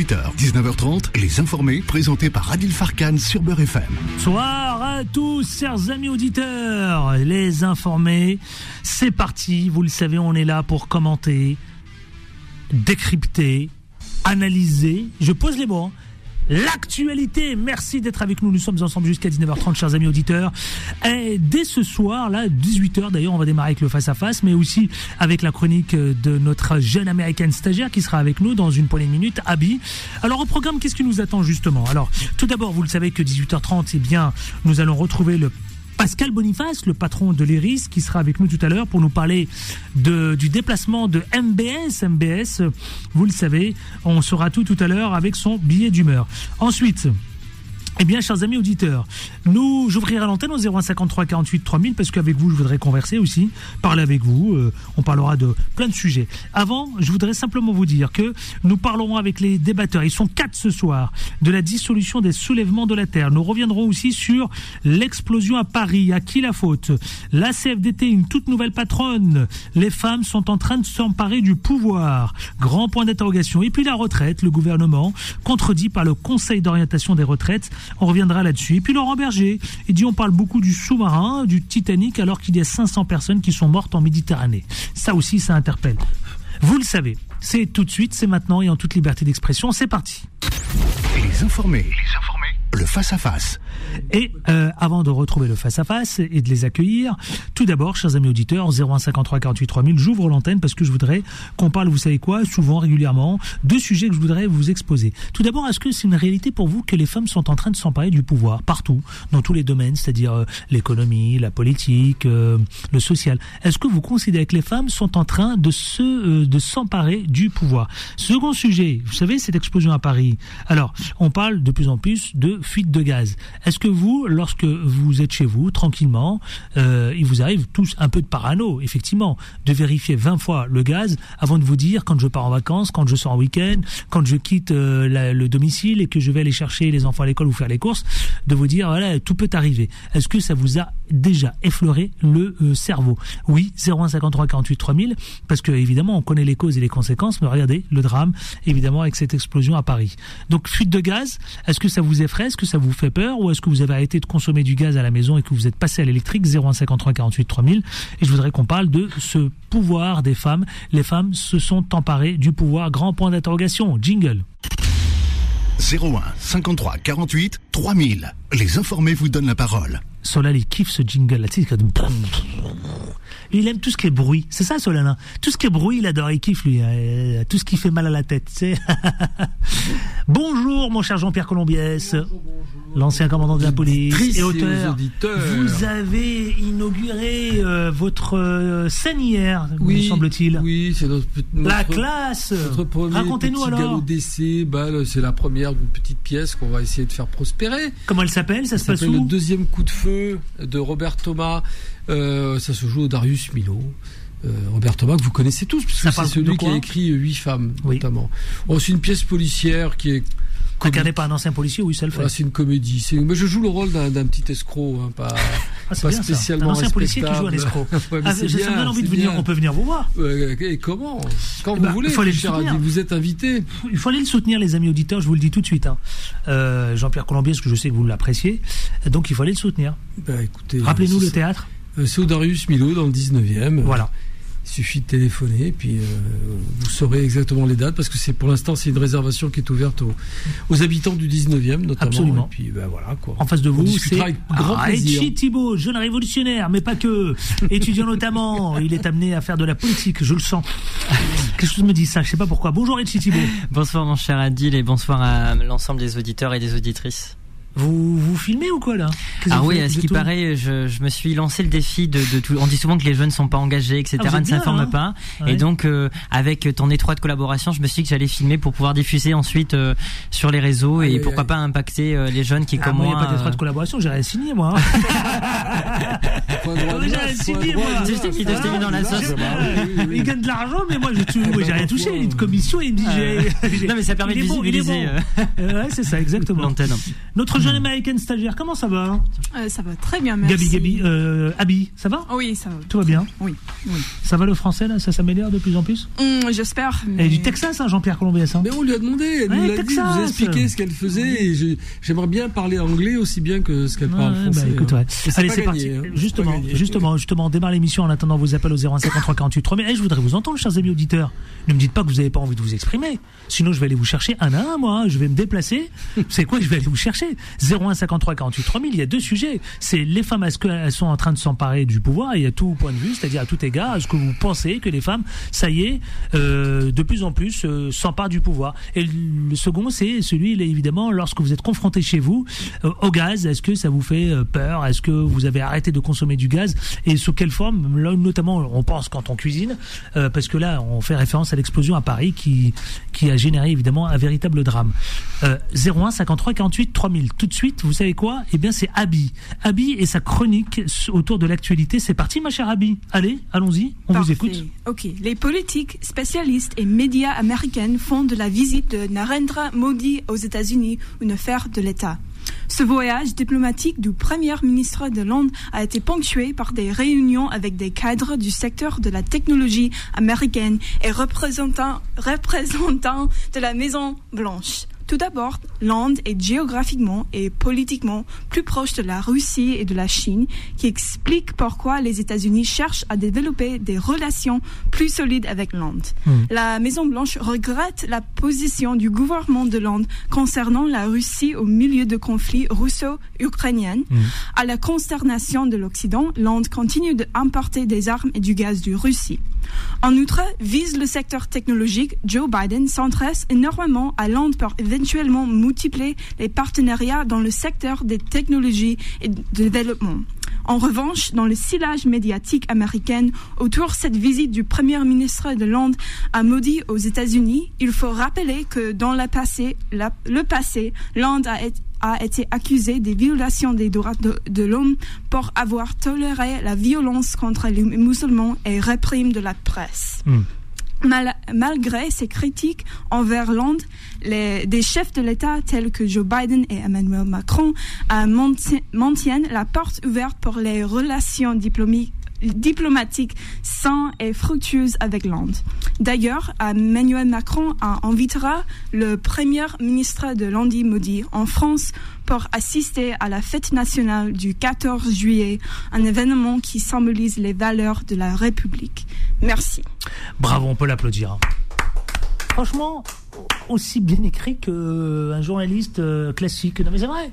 18h, 19h30, Les Informés, présentés par Adil Farkan sur Beurre FM. Bonsoir à tous, chers amis auditeurs. Les Informés, c'est parti. Vous le savez, on est là pour commenter, décrypter, analyser. Je pose les mots. hein. L'actualité, merci d'être avec nous. Nous sommes ensemble jusqu'à 19h30, chers amis auditeurs. Et dès ce soir, là, 18h d'ailleurs, on va démarrer avec le face-à-face, mais aussi avec la chronique de notre jeune américaine stagiaire qui sera avec nous dans une poignée de Abby. Alors, au programme, qu'est-ce qui nous attend justement? Alors, tout d'abord, vous le savez que 18h30, eh bien, nous allons retrouver le Pascal Boniface, le patron de l'IRIS, qui sera avec nous tout à l'heure pour nous parler du déplacement de MBS. MBS, vous le savez, on saura tout tout à l'heure avec son billet d'humeur. Ensuite, eh bien, chers amis auditeurs, nous, j'ouvrirai l'antenne au 0153 48 3000 parce qu'avec vous, je voudrais converser aussi, parler avec vous. euh, on parlera de plein de sujets. Avant, je voudrais simplement vous dire que nous parlerons avec les débatteurs. Ils sont quatre ce soir de la dissolution des soulèvements de la terre. Nous reviendrons aussi sur l'explosion à Paris. À qui la faute? La CFDT, une toute nouvelle patronne. Les femmes sont en train de s'emparer du pouvoir. Grand point d'interrogation. Et puis la retraite, le gouvernement contredit par le Conseil d'orientation des retraites. On reviendra là-dessus. Et puis Laurent Berger, il dit on parle beaucoup du sous-marin, du Titanic, alors qu'il y a 500 personnes qui sont mortes en Méditerranée. Ça aussi, ça interpelle. Vous le savez, c'est tout de suite, c'est maintenant et en toute liberté d'expression. C'est parti. Les Informés. Les Informés. Le face-à-face. Et euh, avant de retrouver le face-à-face et de les accueillir, tout d'abord, chers amis auditeurs, 0153 48 3000, j'ouvre l'antenne parce que je voudrais qu'on parle, vous savez quoi, souvent, régulièrement, de sujets que je voudrais vous exposer. Tout d'abord, est-ce que c'est une réalité pour vous que les femmes sont en train de s'emparer du pouvoir partout, dans tous les domaines, c'est-à-dire euh, l'économie, la politique, euh, le social? Est-ce que vous considérez que les femmes sont en train de se euh, de s'emparer du pouvoir? Second sujet, vous savez, cette explosion à Paris. Alors, on parle de plus en plus de fuite de gaz. Est-ce que vous, lorsque vous êtes chez vous, tranquillement, euh, il vous arrive tous un peu de parano, effectivement, de vérifier 20 fois le gaz avant de vous dire quand je pars en vacances, quand je sors en week-end, quand je quitte euh, le domicile et que je vais aller chercher les enfants à l'école ou faire les courses, de vous dire, voilà, tout peut arriver. Est-ce que ça vous a déjà effleuré le euh, cerveau Oui, 0153 48 3000, parce que évidemment, on connaît les causes et les conséquences, mais regardez le drame, évidemment, avec cette explosion à Paris. Donc, fuite de gaz, est-ce que ça vous effraie Est-ce que ça vous fait peur Ou est-ce que vous avez arrêté de consommer du gaz à la maison et que vous êtes passé à l'électrique 0153 48 3000 Et je voudrais qu'on parle de ce pouvoir des femmes. Les femmes se sont emparées du pouvoir. Grand point d'interrogation. Jingle. 01 53 48 3000. Les Informés vous donnent la parole. Solal, il kiffe ce jingle là, tu sais, comme- Il aime tout ce qui est bruit. C'est ça, Solal. hein tout ce qui est bruit, il adore. Il kiffe, lui. euh, Tout ce qui fait mal à la tête, tu sais. bonjour, mon cher Jean-Pierre Colombiès. L'ancien commandant de la police et auteur. aux auditeurs. Vous avez inauguré euh, votre euh, scène hier, me semble-t-il. Oui, c'est notre, La notre- classe Notre premier Racontez-nous petit alors. galop d'essai, bah, c'est la première d'une petite pièce qu'on va essayer de faire prospérer. Comment elle s'appelle Ça se passe Le deuxième coup de feu de Robert Thomas. Euh, ça se joue au Darius Milo. Euh, Robert Thomas que vous connaissez tous, puisque c'est celui qui a écrit Huit femmes, Oui. notamment. Oh, c'est une pièce policière qui est Incarné par un ancien policier, oui, ça le fait. Voilà, c'est une comédie. Mais je joue le rôle d'un petit escroc, hein, pas, Ah, pas bien spécialement Un ancien policier qui joue un escroc. Ouais, Ah, ça me bien, donne envie de venir. On peut venir vous voir. Euh, et comment Quand Eh ben, vous voulez, il faut aller le cher vous êtes invité. Il faut aller le soutenir, les amis auditeurs, je vous le dis tout de suite. hein. Euh, Jean-Pierre Colombier, parce que je sais que vous l'appréciez. Donc il faut aller le soutenir. Bah, écoutez, Rappelez-nous le théâtre. euh, C'est au Darius Milo dans le 19e. Voilà. Il suffit de téléphoner, et puis euh, vous saurez exactement les dates, parce que c'est pour l'instant c'est une réservation qui est ouverte aux, aux habitants du 19e notamment. Absolument. Et puis ben, voilà quoi. En face de vous, c'est avec grand plaisir. Aichi Thibault, jeune révolutionnaire, mais pas que. Étudiant notamment. Il est amené à faire de la politique, je le sens. Quelque chose me dit ça, je sais pas pourquoi. Bonjour Aichi Thibault. Bonsoir mon cher Adil et bonsoir à l'ensemble des auditeurs et des auditrices. Vous vous filmez ou quoi là? Ah oui, à ce qui paraît, je, je me suis lancé le défi de, de tout. On dit souvent que les jeunes sont pas engagés, etc., Ah, ne s'informent hein pas. Ouais. Et donc, euh, avec ton étroite collaboration, je me suis dit que j'allais filmer pour pouvoir diffuser ensuite euh, sur les réseaux et pourquoi pas impacter euh, les jeunes qui, Ah, comme moi, il moi, n'y a pas d'étroite euh, collaboration, j'ai rien signé, moi. hein. mis dans la sauce. Il gagne de l'argent, mais moi, j'ai rien touché. Il a une commission, il me dit. Non, mais ça permet de visibiliser. Ouais, c'est ça, exactement. L'antenne. Notre jeune américaine stagiaire, comment ça va Ça va très bien, merci. Gabi, Gabi, euh, Abby, ça va Oui, ça va. Tout va bien Oui, oui. Ça va le français, là Ça s'améliore de plus en plus J'espère. Elle est du Texas, hein, Jean-Pierre Colombias. Mais on lui a demandé, elle nous l'a dit, vous a expliqué ce qu'elle faisait. Et j'aimerais bien parler anglais aussi bien que ce qu'elle parle français. Bah, écoute, ouais. Allez, c'est parti. Justement, justement, justement, on démarre l'émission en attendant vos appels au 0153 48 3000. Et je voudrais vous entendre, chers amis auditeurs. Ne me dites pas que vous n'avez pas envie de vous exprimer. Sinon, je vais aller vous chercher un à un, moi. Je vais me déplacer. C'est quoi Je vais aller vous chercher? 0153 48 3000. Il y a deux sujets. C'est les femmes, est-ce qu'elles sont en train de s'emparer du pouvoir? Et à tout point de vue, c'est-à-dire à tout égard, est-ce que vous pensez que les femmes, ça y est, euh, de plus en plus euh, s'emparent du pouvoir? Et le second, c'est celui, évidemment, lorsque vous êtes confronté chez vous euh, au gaz, est-ce que ça vous fait peur? Est-ce que vous avez arrêté de consommer du gaz? Et sous quelle forme? Notamment, on pense quand on cuisine, parce que là, on fait référence à l'explosion à Paris qui, qui a généré évidemment un véritable drame. 01 53 48 3000. Tout de suite, vous savez quoi? Eh bien, c'est Abby. Abby et sa chronique autour de l'actualité. C'est parti, ma chère Abby. Allez, allons-y, on vous écoute. Ok. Les politiques, spécialistes et médias américains font de la visite de Narendra Modi aux États-Unis une affaire de l'État. Ce voyage diplomatique du Premier ministre de Londres a été ponctué par des réunions avec des cadres du secteur de la technologie américaine et représentants, représentants de la Maison Blanche. Tout d'abord, l'Inde est géographiquement et politiquement plus proche de la Russie et de la Chine, qui explique pourquoi les États-Unis cherchent à développer des relations plus solides avec l'Inde. Hmm. La Maison-Blanche regrette la position du gouvernement de l'Inde concernant la Russie au milieu de conflits russo-ukrainiens. Hmm. À la consternation de l'Occident, l'Inde continue d'importer des armes et du gaz du Russie. En outre, vise le secteur technologique, Joe Biden s'intéresse énormément à l'Inde pour éventuellement multiplier les partenariats dans le secteur des technologies et du développement. En revanche, dans le silage médiatique américain autour de cette visite du Premier ministre de l'Inde à Modi aux États-Unis, il faut rappeler que dans le passé, le passé l'Inde a, été accusée des violations des droits de, l'homme pour avoir toléré la violence contre les musulmans et réprime de la presse. Hmm malgré ces critiques envers l'Inde, des chefs de l'État tels que Joe Biden et Emmanuel Macron euh, maintiennent la porte ouverte pour les relations diplomatiques diplomatique sain et fructueuse avec l'Inde. D'ailleurs, Emmanuel Macron invitera le premier ministre de l'Inde Modi en France pour assister à la fête nationale du 14 juillet, un événement qui symbolise les valeurs de la République. Merci. Bravo, on peut l'applaudir. Franchement, aussi bien écrit qu'un journaliste euh, classique. Non mais c'est vrai.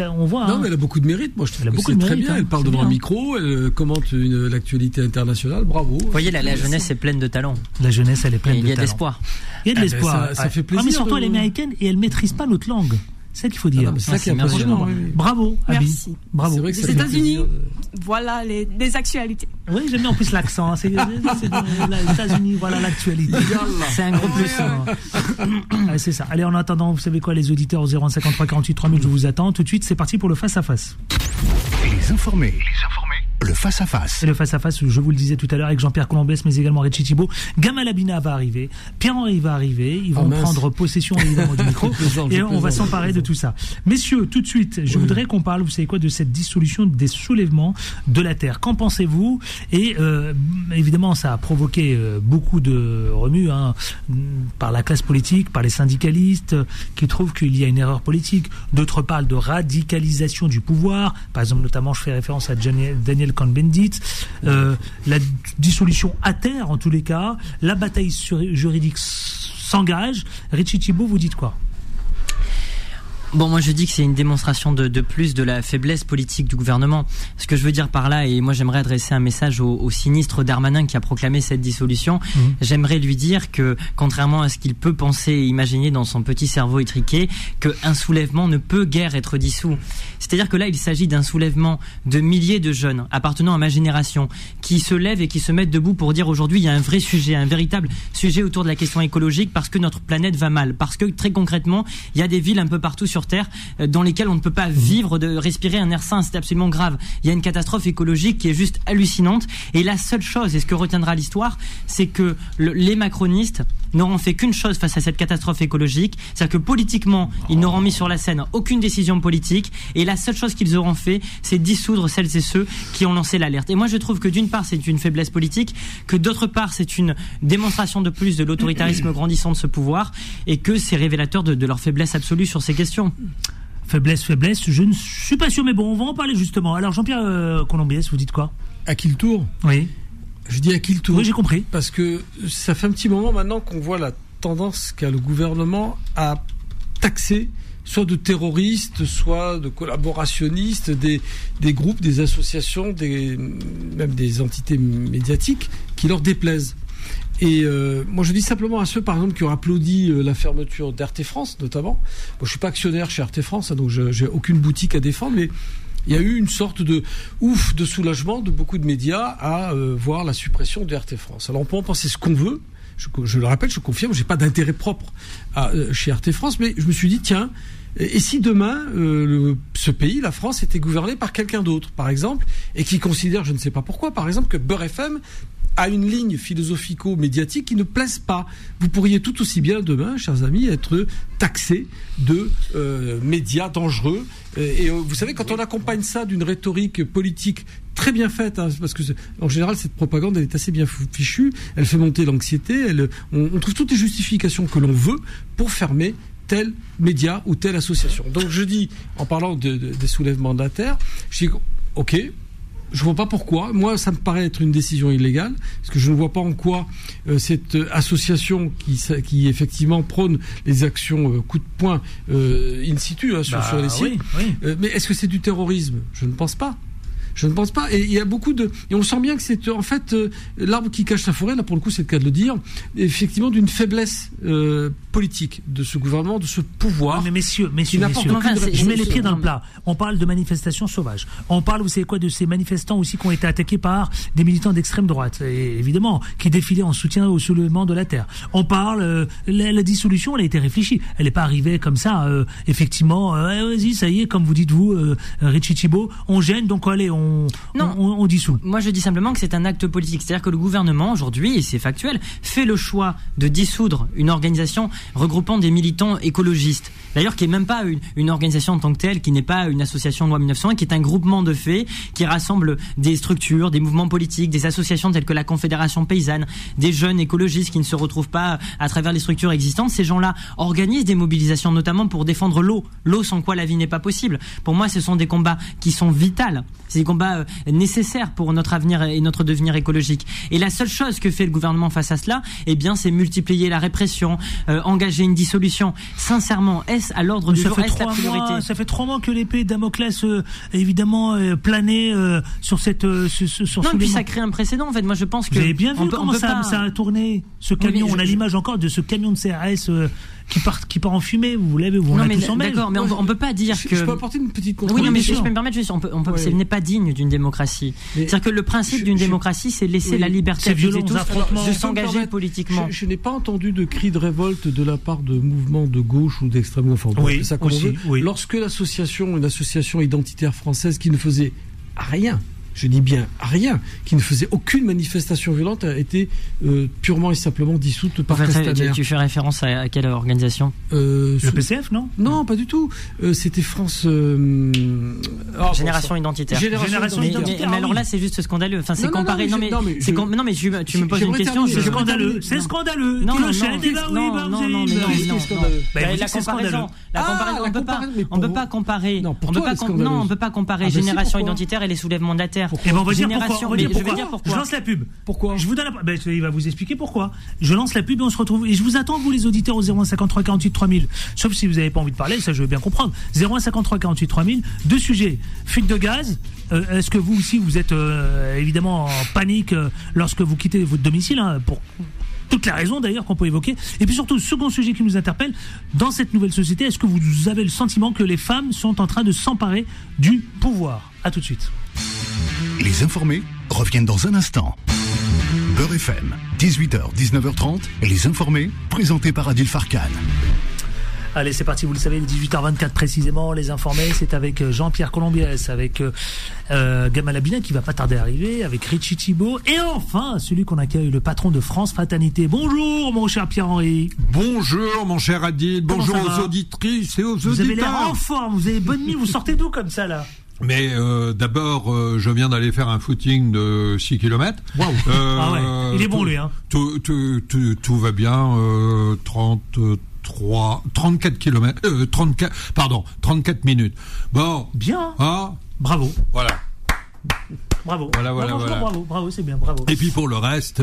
On voit. Non, hein. mais elle a beaucoup de mérite. Moi, je trouve elle a beaucoup de très bien. Hein. elle parle devant un micro, elle euh, commente l'actualité internationale. Bravo. Vous voyez, la, jeunesse est pleine de talent. La jeunesse, elle est pleine de talent. Il y a de l'espoir. Il y a de ah, l'espoir. ça, fait plaisir. Ah, mais surtout, elle est américaine et elle maîtrise pas notre langue. C'est ça qu'il faut dire. Ah, c'est ça qui est impressionnant. Bravo, Merci. Bravo. les États-Unis, voilà les, actualités. Oui, j'aime bien en plus l'accent. Hein. C'est les États-Unis, voilà l'actualité. C'est un gros plus. Hein. c'est ça. Allez, en attendant, vous savez quoi, les auditeurs au 0153 48 3000, je vous attends. Tout de suite, c'est parti pour le face-à-face. Les informés. Les informés le face-à-face. Et le face-à-face, je vous le disais tout à l'heure, avec Jean-Pierre Colombès, mais également Richie Thibault. Gamal Abina va arriver, Pierre-Henri va arriver, ils vont ah, prendre possession évidemment du micro, et on va s'emparer de tout ça. Messieurs, tout de suite, je voudrais qu'on parle, vous savez quoi, de cette dissolution des soulèvements de la Terre. Qu'en pensez-vous? Et euh, évidemment, ça a provoqué euh, beaucoup de remue hein, par la classe politique, par les syndicalistes, qui trouvent qu'il y a une erreur politique. D'autres parlent de radicalisation du pouvoir. Par exemple, notamment, je fais référence à Daniel Cohn-Bendit, euh, la dissolution à terre en tous les cas, la bataille juridique s'engage. Richie Thibault, vous dites quoi? Bon, moi je dis que c'est une démonstration de, de, plus de la faiblesse politique du gouvernement. Ce que je veux dire par là, et moi j'aimerais adresser un message au, au, sinistre Darmanin qui a proclamé cette dissolution, mhm. j'aimerais lui dire que, contrairement à ce qu'il peut penser et imaginer dans son petit cerveau étriqué, qu'un soulèvement ne peut guère être dissous. C'est-à-dire que là, il s'agit d'un soulèvement de milliers de jeunes appartenant à ma génération qui se lèvent et qui se mettent debout pour dire aujourd'hui il y a un vrai sujet, un véritable sujet autour de la question écologique parce que notre planète va mal, parce que très concrètement, il y a des villes un peu partout sur euh, dans lesquels on ne peut pas vivre, de respirer un air sain. C'est absolument grave. Il y a une catastrophe écologique qui est juste hallucinante. Et la seule chose, et ce que retiendra l'histoire, c'est que le- les macronistes n'auront fait qu'une chose face à cette catastrophe écologique, c'est-à-dire que politiquement, ils n'auront mis sur la scène aucune décision politique, et la seule chose qu'ils auront fait, c'est dissoudre celles et ceux qui ont lancé l'alerte. Et moi, je trouve que d'une part, c'est une faiblesse politique, que d'autre part, c'est une démonstration de plus de l'autoritarisme grandissant de ce pouvoir, et que c'est révélateur de, de leur faiblesse absolue sur ces questions. Faiblesse, faiblesse, je ne suis pas sûr, mais bon, on va en parler justement. Alors, Jean-Pierre euh, Colombiès, vous dites quoi? À qui le tour? Oui, Je dis à qui le tour oui j'ai compris. Parce que ça fait un petit moment maintenant qu'on voit la tendance qu'a le gouvernement à taxer soit de terroristes, soit de collaborationnistes, des, des groupes, des associations, des, même des entités médiatiques qui leur déplaisent. Et euh, moi, je dis simplement à ceux, par exemple, qui ont applaudi euh, la fermeture d'RT France, notamment. Bon, je suis pas actionnaire chez RT France, hein, donc je j'ai aucune boutique à défendre, mais il y a eu une sorte de ouf de soulagement de beaucoup de médias à euh, voir la suppression de RT France. Alors on peut en penser ce qu'on veut. Je, le rappelle, je confirme, j'ai pas d'intérêt propre euh, chez RT France, mais je me suis dit tiens, et si demain euh, ce pays, la France, était gouverné par quelqu'un d'autre, par exemple, et qui considère, je ne sais pas pourquoi, par exemple, que Beurre FM a une ligne philosophico-médiatique qui ne plaise pas. Vous pourriez tout aussi bien demain, chers amis, être taxé de euh, médias dangereux. Et, et, euh, vous savez, quand on accompagne ça d'une rhétorique politique très bien faite, hein, parce que en général cette propagande elle est assez bien fichue, elle fait monter l'anxiété, on, on trouve toutes les justifications que l'on veut pour fermer tel média ou telle association. Donc je dis, en parlant de- de- des soulèvements de la terre, je dis, ok, je vois pas pourquoi. Moi, ça me paraît être une décision illégale, parce que je ne vois pas en quoi euh, cette euh, association qui, qui effectivement prône les actions euh, coup de poing euh, in situ hein, sur, Bah, sur les sites. oui, oui. Mais est-ce que c'est du terrorisme? Je ne pense pas. Je ne pense pas. Et il y a beaucoup de. Et on sent bien que c'est en fait euh, l'arbre qui cache la forêt. Là, pour le coup, c'est le cas de le dire. Effectivement, d'une faiblesse euh, politique de ce gouvernement, de ce pouvoir. Ouais, mais messieurs, messieurs, messieurs, je mets les pieds dans le plat. On parle de manifestations sauvages. On parle, vous savez quoi, de ces manifestants aussi qui ont été attaqués par des militants d'extrême droite, et évidemment, qui défilaient en soutien au soulèvement de la terre. On parle, euh, la, la dissolution, elle a été réfléchie. Elle n'est pas arrivée comme ça, euh, effectivement. euh, Vas-y, ça y est, comme vous dites vous, euh, Richie Thibault, on gêne, donc allez, on, Non. on, on dissout. Moi, je dis simplement que c'est un acte politique. C'est-à-dire que le gouvernement, aujourd'hui, et c'est factuel, fait le choix de dissoudre une organisation regroupant des militants écologistes. D'ailleurs, qui est même pas une, organisation en tant que telle, qui n'est pas une association de loi 1901, qui est un groupement de faits qui rassemble des structures, des mouvements politiques, des associations telles que la Confédération paysanne, des jeunes écologistes qui ne se retrouvent pas à travers les structures existantes. Ces gens-là organisent des mobilisations, notamment pour défendre l'eau. L'eau sans quoi la vie n'est pas possible. Pour moi, ce sont des combats qui sont vitaux. C'est des combats euh, nécessaires pour notre avenir et notre devenir écologique. Et la seule chose que fait le gouvernement face à cela, eh bien, c'est multiplier la répression, euh, engager une dissolution. Sincèrement, est-ce à l'ordre du Ça jour fait, trois mois, ça fait trois mois que l'épée Damoclès, euh, évidemment, euh, planait euh, sur cette, ce- ce- sur Non, et puis ça crée un précédent. En fait, moi, je pense que Vous avez bien on vu on comment peut ça, pas- ça a tourné ce camion. je- on a l'image encore de ce camion de CRS qui part qui part en fumée. Vous l'avez, vous on Non, mais tous en d'accord, mais on, peut- on peut pas dire je, que. je peux apporter une petite Oui, non, mais si je peux me permettre, juste, on peut, on peut, Ouais. ce n'est pas digne d'une démocratie. C'est-à-dire que le principe d'une démocratie, c'est laisser Oui. la liberté à toutes et violent, tous affrontements. de s'engager politiquement. Je, je n'ai pas entendu de cri de révolte de la part de mouvements de gauche ou d'extrême gauche. Enfin, Oui, ça aussi, veut. oui. Lorsque l'association, une association identitaire française qui ne faisait rien, je dis bien rien, qui ne faisait aucune manifestation violente, a été euh, purement et simplement dissoute par Castaner. tu fais référence à, à quelle organisation? Euh, Le PCF, non? Non, pas du tout. Euh, C'était France. euh, ah, bon, Génération identitaire. Génération, identitaire. mais- ah alors oui. là, c'est juste scandaleux. Enfin, c'est comparé. mais Non, mais, non, mais c'est je- com- non, mais tu, tu me poses une question. C'est scandaleux. C'est Non. scandaleux. Non, non, non, bah, non, vous non, non, la comparaison, scandaleux. la Ah, comparaison, la on on peut pas comparer, Non, pour on peut pas, comparer Ah, génération identitaire et les soulèvements de la terre. Eh ben, on va dire pourquoi. Génération, On va mais dire je vais pourquoi. dire pourquoi. Je lance la pub. Pourquoi Je vous donne la... ben, il va vous expliquer pourquoi. Je lance la pub et on se retrouve. Et je vous attends, vous les auditeurs, au 0153 48 3000. Sauf si vous n'avez pas envie de parler, ça je veux bien comprendre. 0153 48 3000. Deux sujets. Fuite de gaz. Euh, Est-ce que vous aussi, vous êtes euh, évidemment en panique euh, lorsque vous quittez votre domicile hein, pour toutes les raisons d'ailleurs qu'on peut évoquer. Et puis surtout, second sujet qui nous interpelle, dans cette nouvelle société, est-ce que vous avez le sentiment que les femmes sont en train de s'emparer du pouvoir? À tout de suite. Les informés reviennent dans un instant. Beurre FM, 18h, 19h30, les informés, présentés par Adil Farkan. Allez, c'est parti, vous le savez, 18h24 précisément, les informés, c'est avec euh, Jean-Pierre Colombiès, avec euh, euh, Gamal Abina qui va pas tarder à arriver, avec Richie Thibault, et enfin, celui qu'on accueille, le patron de France Fraternité. Bonjour, mon cher Pierre-Henri. Bonjour, mon cher Adil. Comment Bonjour aux auditrices et aux Vous avez l'air auditeurs. en forme, vous avez bonne mine, vous sortez d'où comme ça, là? Mais euh, d'abord, euh, je viens d'aller faire un footing de 6 km. Waouh. Ah ouais, il est bon, lui, hein. Tout, tout, tout, tout va bien. Euh, 33, 34 km. Euh, 34, pardon, 34 minutes. Bon. Bien. Ah, Bravo, voilà. bravo. Voilà, voilà, franchement, voilà. Bravo, bravo, c'est bien, bravo. Et puis pour le reste,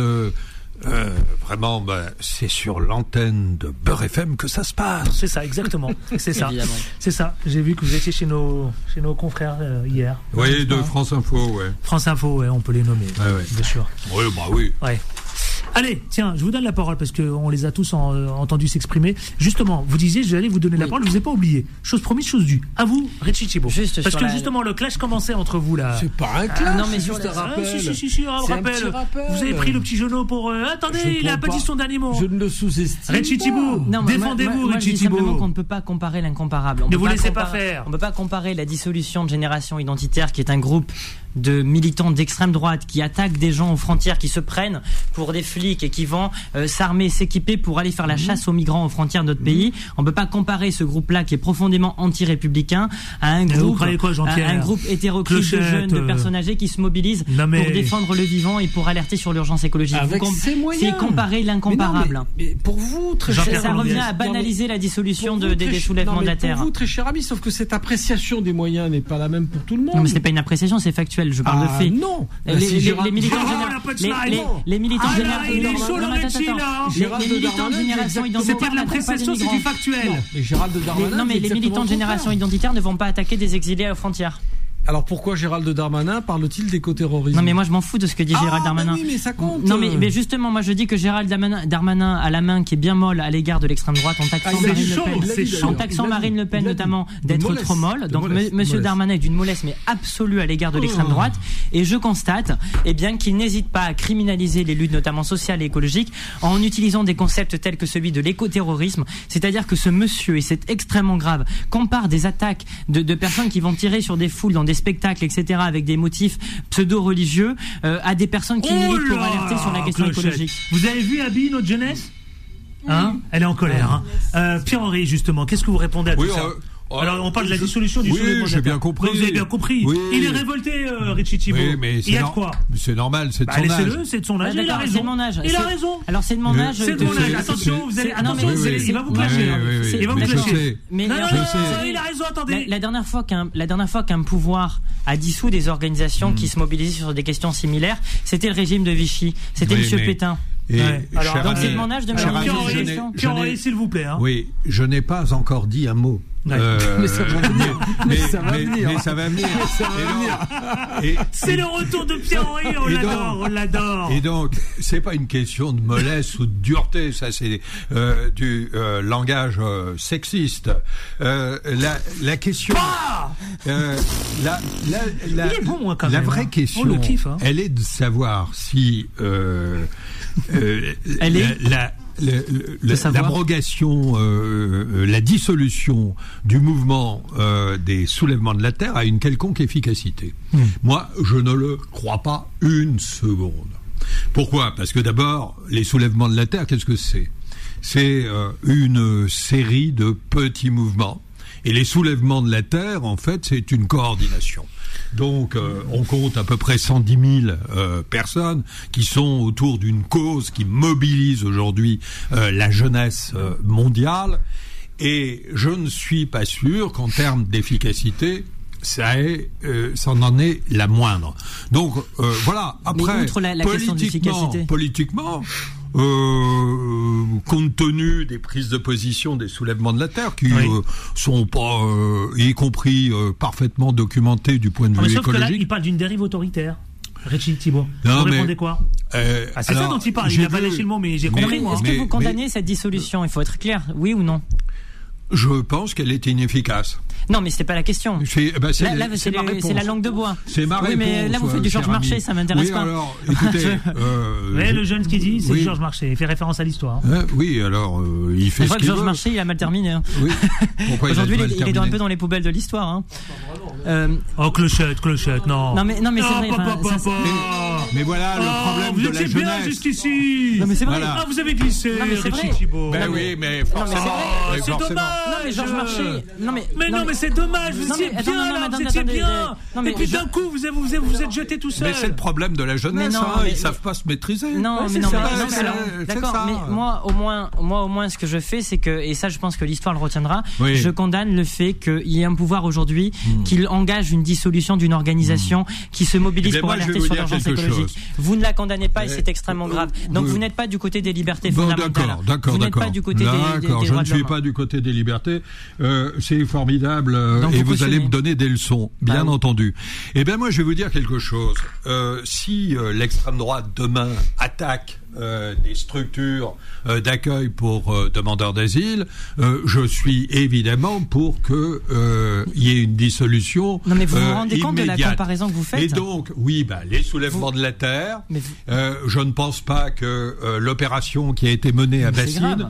euh, vraiment, bah, c'est sur l'antenne de Beurre FM que ça se passe. C'est ça, exactement. C'est ça. C'est ça. J'ai vu que vous étiez chez nos, chez nos confrères euh, hier. Oui, de France Info, ouais. France Info, ouais, on peut les nommer. Ouais, ouais. Bien sûr. Oui, bah oui. Ouais. Allez, tiens, je vous donne la parole parce qu'on les a tous en- euh, entendus s'exprimer. Justement, vous disiez, j'allais vous donner la parole, je vous ai pas oublié. Chose promise, chose due. À vous, Richie Thibault. Juste Parce que la- justement, le clash commençait entre vous là. C'est pas un clash, non, mais juste un Ah, rappel. si, si, si, si, un C'est un rappel. Vous avez pris le petit genou pour. euh, attendez, Je il a pas dit son dernier mot. Je ne le sous-estime Richie pas. Thibault, défendez-vous, je Richie dis simplement Thibault. qu'on ne peut pas comparer l'incomparable. On Ne peut vous pas laissez pas comparer- faire. On ne peut pas comparer la dissolution de Génération Identitaire, qui est un groupe de militants d'extrême droite qui attaquent des gens aux frontières, qui se prennent pour des flics et qui vont euh, s'armer, s'équiper pour aller faire la Mhm. chasse aux migrants aux frontières de notre pays. On ne peut pas comparer ce groupe-là, qui est profondément anti-républicain, à un vous groupe, quoi, à un groupe hétéroclite de jeunes, de euh, personnes âgées qui se mobilisent mais- pour défendre le vivant et pour alerter sur l'urgence écologique. C'est comparer l'incomparable. pour vous, très cher Ça revient à banaliser la dissolution de, des, des cher- soulèvements non, de la Terre. Pour vous, très cher ami, sauf que cette appréciation des moyens n'est pas la même pour tout le monde. Non, mais c'est pas une appréciation, c'est factuel. Je parle Ah, de faits. non. Les, Bah, les- militants Gérard, généra- on a pas de les- slide. les- les militants Ah là, généra- il est non, chaud, attends. là, hein. Les- militants de Darmanin, génération exactement. C'est identitaire pas de des l'appréciation, c'est du factuel. Non, mais les militants de génération identitaire ne vont pas attaquer des exilés aux frontières. Alors pourquoi Gérald Darmanin parle-t-il d'éco-terrorisme Non, mais moi je m'en fous de ce que dit Ah, Gérald bah Darmanin. oui, mais ça compte. Non mais, mais justement moi je dis que Gérald Darmanin, Darmanin a la main qui est bien molle à l'égard de l'extrême droite en taxant Ah, il a Marine Le Pen, en taxant Marine. Le Pen notamment d'être trop molle. Donc mollesse, M- Monsieur mollesse. Darmanin est d'une mollesse mais absolue à l'égard de l'extrême Oh. droite. Et je constate eh bien qu'il n'hésite pas à criminaliser les luttes notamment sociales et écologiques en utilisant des concepts tels que celui de l'écoterrorisme. C'est-à-dire que ce monsieur et c'est extrêmement grave compare des attaques de, de personnes qui vont tirer sur des foules dans des spectacles etc avec des motifs pseudo-religieux euh, à des personnes qui Oh militent pour là, alerter sur la question clochette. écologique. Vous avez vu Abby, notre jeunesse? Hein? Elle est en colère. Hein. Euh, Pierre-Henri, justement, qu'est-ce que vous répondez à Oui, tout ça? Alors, on parle de la dissolution du oui, j'ai de la bien compris. Vous avez bien compris. Oui. Il est révolté, euh, Richie Thibault. Oui, mais Il c'est y a de quoi C'est normal, c'est de bah, son âge. Laissez-le, c'est de son âge. Il a raison. c'est de mon âge. Il a raison. Alors c'est de mon Oui. âge. C'est de mon âge. c'est- Attention, vous allez, attention, allez- c'est- il va vous Oui, clasher. oui, oui, oui, Il va vous clasher. Mais Non, non, non, il a raison, La, attendez. la dernière fois qu'un la dernière fois qu'un pouvoir a dissous des organisations qui se mobilisaient sur des questions similaires, c'était le régime de Vichy. C'était Oui, Monsieur mais- Pétain. Et, Ouais. Alors, cher donc ami- c'est de mon âge de me n'ai- s'il vous plaît. hein. Oui, je n'ai pas encore dit un mot. Ouais. Euh, Mais ça va venir. Mais, Mais ça va mais- venir. mais ça va venir. Ça va et- C'est le retour de Pierre-Henri, on l'adore, on l'adore. Et donc, c'est pas une question de mollesse ou de dureté, ça c'est euh, du euh, langage euh, sexiste. Euh, la, la question, euh, la, la, la, Il est bon, moi, quand la même, vraie hein. question, On le kiffe, hein. elle est de savoir si euh, Elle la, est l'abrogation, euh, euh, la dissolution du mouvement euh, des soulèvements de la terre a une quelconque efficacité. Hmm. Moi, je ne le crois pas une seconde. Pourquoi? Parce que d'abord, les soulèvements de la terre, qu'est-ce que c'est? C'est une série de petits mouvements. Et les soulèvements de la terre, en fait, c'est une coordination. Donc, euh, on compte à peu près 110 000 euh, personnes qui sont autour d'une cause qui mobilise aujourd'hui euh, la jeunesse euh, mondiale. Et je ne suis pas sûr qu'en termes d'efficacité, ça, est, euh, ça en est la moindre. Donc euh, voilà. Après, la- la politiquement, politiquement, euh, compte tenu des prises de position des soulèvements de la terre, qui Oui. euh, sont pas, euh, y compris euh, parfaitement documentées du point de Non, mais vue sauf que là, écologique. il parle d'une dérive autoritaire. Richie Thibault. Non, vous mais- répondez quoi? Euh, ah, C'est ça dont il parle. Il j'ai a pas lâché le mot, mais j'ai mais- compris, Mais est-ce mais- que vous condamnez mais- cette dissolution? Il faut être clair, oui ou non? Je pense qu'elle est inefficace. Non, mais c'est pas la question. C'est bah, c'est- Là, là, c'est la langue de bois. C'est ma Oui, mais là, vous faites du cher Georges Marchais, ami. ça m'intéresse Oui, pas. alors, écoutez, euh, Ouais, je- le jeune ce qu'il dit, c'est Oui. Georges Marchais. Il fait référence à l'histoire. Hein, oui, alors euh, il fait Je crois que Georges. Marchais, il a mal terminé. hein. Oui. Aujourd'hui, il, est- il est dans un peu dans les poubelles de l'histoire. Hein. Euh, Oh, clochette, clochette, non. Non, mais- non, mais c'est Ah, vrai. Mais voilà le Oh, problème vous de la étiez bien jeunesse. jusqu'ici. Non, mais c'est vrai. Ah, vous avez glissé, Non, mais c'est Richie vrai. Thibault. Ben oui, mais Non, mais forcément. c'est dommage. Non, mais Georges non, mais c'est dommage, vous étiez bien non, non, là, mais vous étiez bien. non, mais Et puis d'un coup, vous vous vous vous êtes jeté tout seul. Mais c'est le problème de la jeunesse, Mais non, hein, mais- ils savent pas se maîtriser. Non, Ouais, mais c'est non, ça, mais, non, mais c'est- alors, c'est d'accord, ça. mais moi au moins, moi au moins, ce que je fais, c'est que, et ça, je pense que l'histoire le retiendra, Oui. je condamne le fait qu'il y ait un pouvoir aujourd'hui qui engage une dissolution d'une organisation qui se mobilise Hmm. Eh pour vais alerter sur l'urgence écologique. Vous ne la condamnez pas et Eh, c'est extrêmement euh, grave. Donc vous- vous n'êtes pas du côté des libertés fondamentales. d'accord, d'accord, Vous n'êtes d'accord. pas du côté des, D'accord, je droits ne suis pas du côté des libertés. Euh, c'est formidable euh, et vous allez me donner des leçons, bien entendu. Eh bien, moi, je vais vous dire quelque chose. Euh, si euh, l'extrême droite demain attaque euh, des structures euh, d'accueil pour euh, demandeurs d'asile, je suis évidemment pour que euh, il y ait une dissolution. Non, mais vous vous rendez compte de la comparaison que vous faites Et donc, oui, bah, les soulèvements de la terre. Vous- je ne pense pas que l'opération qui a été menée à Mais Bassine